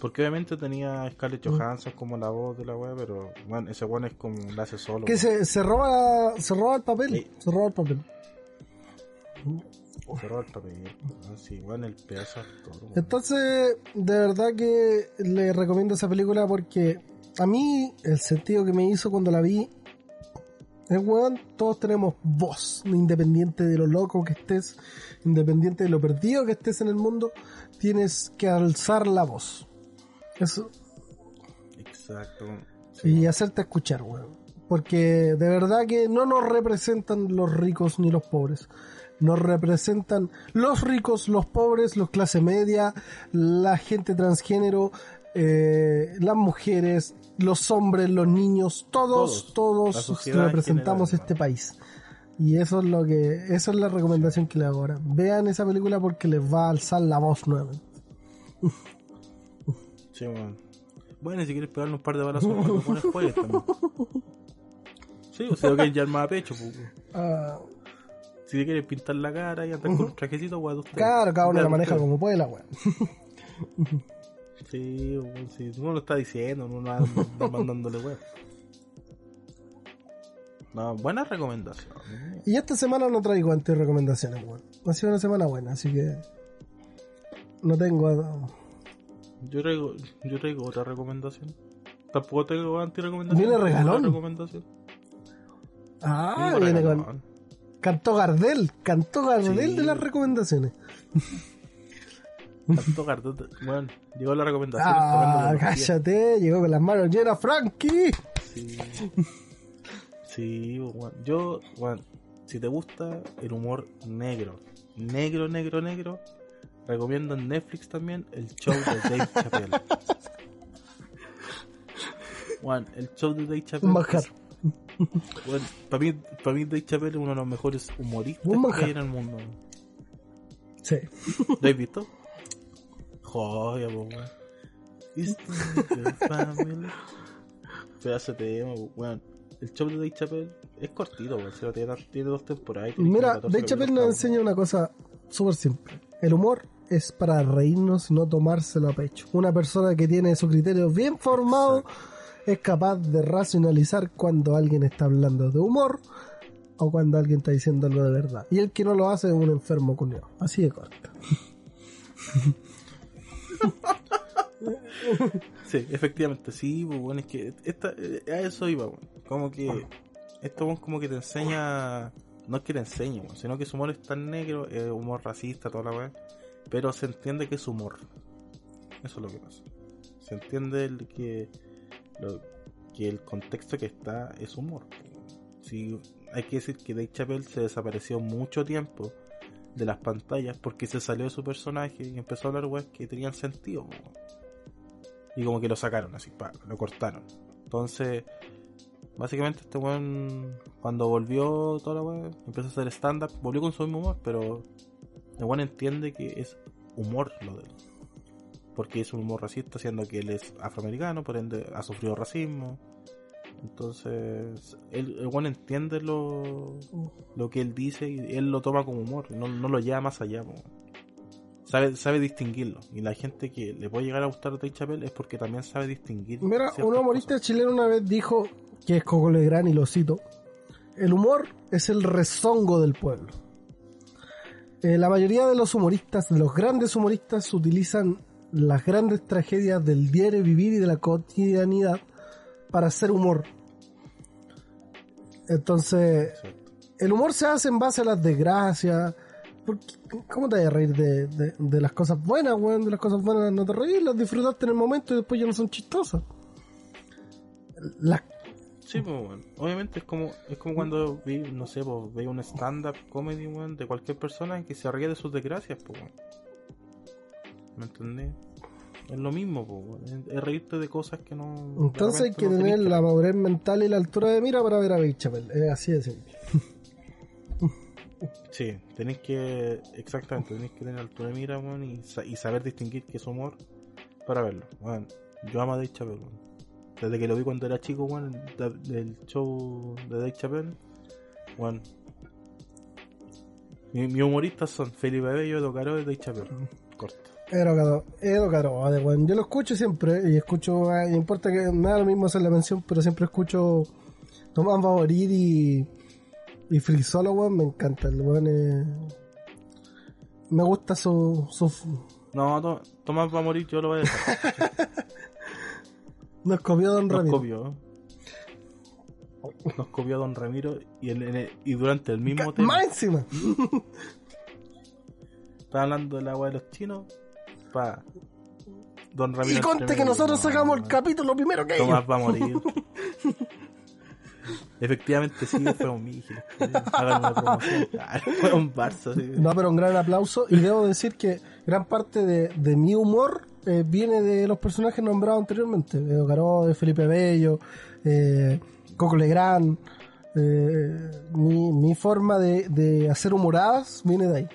Porque obviamente tenía Scarlett Mm. Johansson como la voz de la weá, pero bueno, ese weón es como la hace solo. Que se, se roba se roba el papel. Sí. Se roba el papel. Weón. Sí, weón, el pedazo actor, weón. Entonces, de verdad que le recomiendo esa película porque a mí el sentido que me hizo cuando la vi es, weón, todos tenemos voz, independiente de lo loco que estés, independiente de lo perdido que estés en el mundo, tienes que alzar la voz. Eso, Exacto. y hacerte escuchar, weón. Porque de verdad que no nos representan los ricos ni los pobres. Nos representan los ricos, los pobres, los clase media, la gente transgénero, eh, las mujeres, los hombres, los niños, todos, Todos. Representamos este país. Y eso es lo que, esa es la recomendación que le hago ahora. Vean esa película porque les va a alzar la voz nuevamente. Sí, weón. Bueno, si quieres pegarle un par de balazos cuando pones juegues también. <laughs> Sí, o sea, lo que ya a pecho, pues. Si te quieres pintar la cara y andar con un trajecito, weón, usted. claro, cada uno la maneja usted. como puede la weón. Sí, weón, sí. Uno lo está diciendo, uno no anda mandándole weón. No, buena recomendación. Y esta semana no traigo anti recomendaciones, weón. Ha sido una semana buena, así que. No tengo. Yo traigo, yo traigo otra recomendación. Tampoco tengo anti-recomendación. Viene tengo regalón. recomendación. Ah, Tengo viene regalón. con. Cantó Gardel, cantó Gardel Sí. de las recomendaciones. Tanto Gardot- Bueno, llegó la recomendación. Ah, cállate, llegó con las manos llenas, Frankie. Sí. Sí, weón. Yo, weón, si te gusta el humor negro, negro, negro, negro, recomiendo en Netflix también el show de Dave Chappelle. <laughs> Weón, el show de Dave Chappelle. Weón, para mí, para mí Dave Chappelle es uno de los mejores humoristas que hay en el mundo. Sí. <laughs> ¿Lo has visto? Joya, po, weón. Pedazo de <laughs> tema, weón. El show de Dave Chappelle es cortito, weón. se lo Tiene, tiene dos temporadas. tiene Mira, 14 Dave Chappelle nos enseña una cosa súper simple. El humor es para reírnos y no tomárselo a pecho. Una persona que tiene su criterio bien formado es capaz de racionalizar cuando alguien está hablando de humor o cuando alguien está diciendo algo de verdad. Y el que no lo hace es un enfermo culiao. Así de corto. <laughs> Sí, efectivamente, sí, pues, weón. Es que esta, eh, a eso iba. Como que esto, weón, como que te enseña. No es que te enseñe, sino que su humor es tan negro, es humor racista, toda la weón. Pero se entiende que es humor. Eso es lo que pasa. Se entiende el que, lo- que el contexto que está es humor. Sí, hay que decir que Dave Chappelle se desapareció mucho tiempo de las pantallas porque se salió de su personaje y empezó a hablar weas que tenían sentido. Y como que lo sacaron así, pa, lo cortaron. Entonces, básicamente este weón, cuando volvió toda la wea, empezó a hacer stand-up, volvió con su mismo humor, pero el weón entiende que es humor lo de él. Porque es un humor racista, siendo que él es afroamericano, por ende ha sufrido racismo. Entonces, él, el weón entiende lo, lo que él dice y él lo toma como humor, no, no lo lleva más allá. Sabe, sabe distinguirlo. Y la gente que le puede llegar a gustar a Dave Chappelle es porque también sabe distinguir. Mira, un humorista cosas. chileno una vez dijo, que es Coco Legrand y lo cito, el humor es el rezongo del pueblo. Eh, la mayoría de los humoristas, de los grandes humoristas, utilizan las grandes tragedias del diario vivir y de la cotidianidad para hacer humor. Entonces, el humor se hace en base a las desgracias. ¿Cómo te vas a reír de, de- de las cosas buenas, weón? De las cosas buenas no te reís, las disfrutaste en el momento y después ya no son chistosas. Las Sí, pues, weón. Obviamente es como, es como cuando vi, no sé, pues, veo un stand-up comedy, weón, de cualquier persona que se ríe de sus desgracias, pues, weón. ¿Me entendés? Es lo mismo, po. Es, reírte de cosas que no. Entonces hay que no tener tenés la madurez mental y la altura de mira para ver a Chappelle. Es así de simple. <laughs> Sí, tenéis que. Exactamente, tenéis que tener altura de mira, weón, y, sa- y saber distinguir qué es humor para verlo. Yo amo a Dave Chappelle, weón. Desde que lo vi cuando era chico, de- del show de Dave Chappelle. Mi- Mis humoristas son Felipe Bello, Edo Caro y Dave Chappelle. Corto. Edo Caro, Edo Caro, de weón. Yo lo escucho siempre y escucho, no importa que me da lo mismo hacer la mención, pero siempre escucho Tomás Favorit y, y Free Solo, weón. Me encanta, el weón es- Me gusta su, su. No, To- Tomás va a morir, yo lo voy a dejar. <laughs> Nos copió Don Nos Ramiro. copió. Nos copió Don Ramiro y, en el- y durante el mismo tema. Más encima. Está hablando de la agua de los chinos. Don Ramiro. Y conte que nosotros No, sacamos el capítulo primero que ellos. Tomás va a morir. Efectivamente sí, fue un Miguel. Hagan una promoción. Ah, Fue un Barça. sí. No, pero un gran aplauso. Y debo decir que gran parte de, de mi humor eh, viene de los personajes nombrados anteriormente. Edo Caro, de Felipe Bello, eh, Coco Legrand. eh, mi, mi forma de, de hacer humoradas viene de ahí.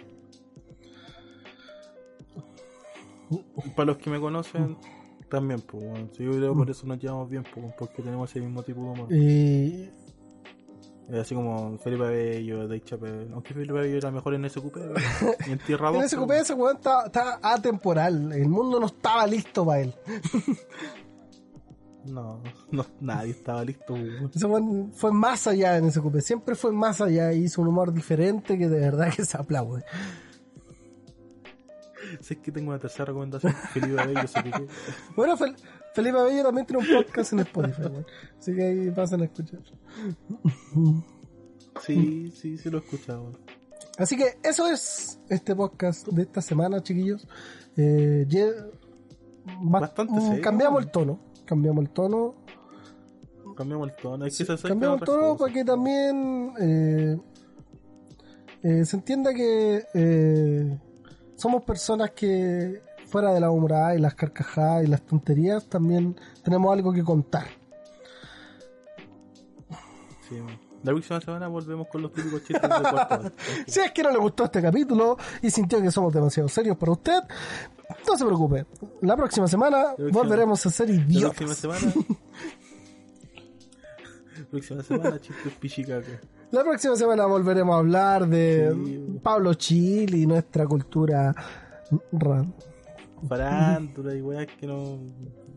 Para los que me conocen, también, pues, bueno. Yo creo por eso nos llevamos bien, pues, porque tenemos ese mismo tipo de humor. Y Así como Felipe Bello, Dave Chappelle. Aunque Felipe Bello era mejor en SQP <laughs> y en Tierra en 2. ese pero- cupé ese weón está, está atemporal. El mundo no estaba listo para él. <laughs> No, no, nadie estaba listo. weón. Ese weón fue más allá en ese cupé. Siempre fue más allá y hizo un humor diferente que de verdad que se aplaude. Sé que tengo una tercera recomendación. Felipe Bello, SQP. <laughs> Bueno, Fel- Felipe Bello también tiene un podcast en Spotify, weón. Así que ahí pasan a escuchar. Sí, sí, sí lo he escuchado. Así que eso es este podcast de esta semana, chiquillos. Eh, Bastante serio. Cambiamos el tono. Cambiamos el tono. Cambiamos el tono. Hay que se Cambiamos el tono para que también eh, eh, se entienda que somos personas que fuera de la humorada y las carcajadas y las tonterías también tenemos algo que contar. Sí. La próxima semana volvemos con los típicos chistes de <laughs> cuarto. Si es que no le gustó este capítulo y sintió que somos demasiado serios para usted, no se preocupe. La próxima semana próxima- volveremos a ser La próxima idiotas. semana. <laughs> próxima semana, chistes pichicaca. La próxima semana volveremos a hablar de Sí. Pablo Chile y nuestra cultura ran. Farándula y weas que no.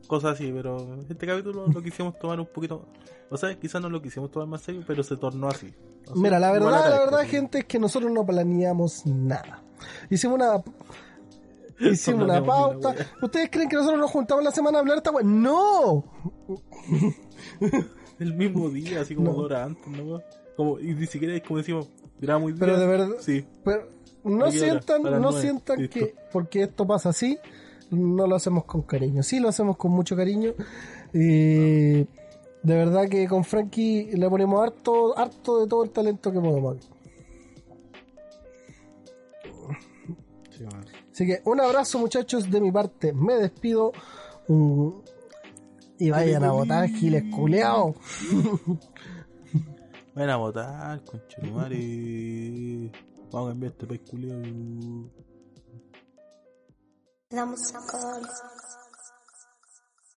Cosas así, pero este capítulo lo quisimos tomar un poquito. O sea, quizás no lo quisimos tomar más serio, pero se tornó así. Mira, la verdad, la verdad, gente, es que nosotros no planeamos nada. Hicimos una <laughs> hicimos una pauta. ¿Ustedes creen que nosotros nos juntamos la semana a hablar esta wea? ¡No! <laughs> El mismo día, así como No. dos horas antes, ¿no? Como, y ni siquiera es como decimos, grabamos hoy Pero de verdad, Sí. pero no sientan, no nueve. sientan Listo. que porque esto pasa así, no lo hacemos con cariño. Sí lo hacemos con mucho cariño. Y de verdad que con Frankie le ponemos harto, harto de todo el talento que podemos. Sí. Así que un abrazo muchachos de mi parte, me despido. Mm, y vayan a votar, giles culeados. <laughs> Vayan a votar, conchetumare. Vamos a cambiar este país culiao. Damos calls.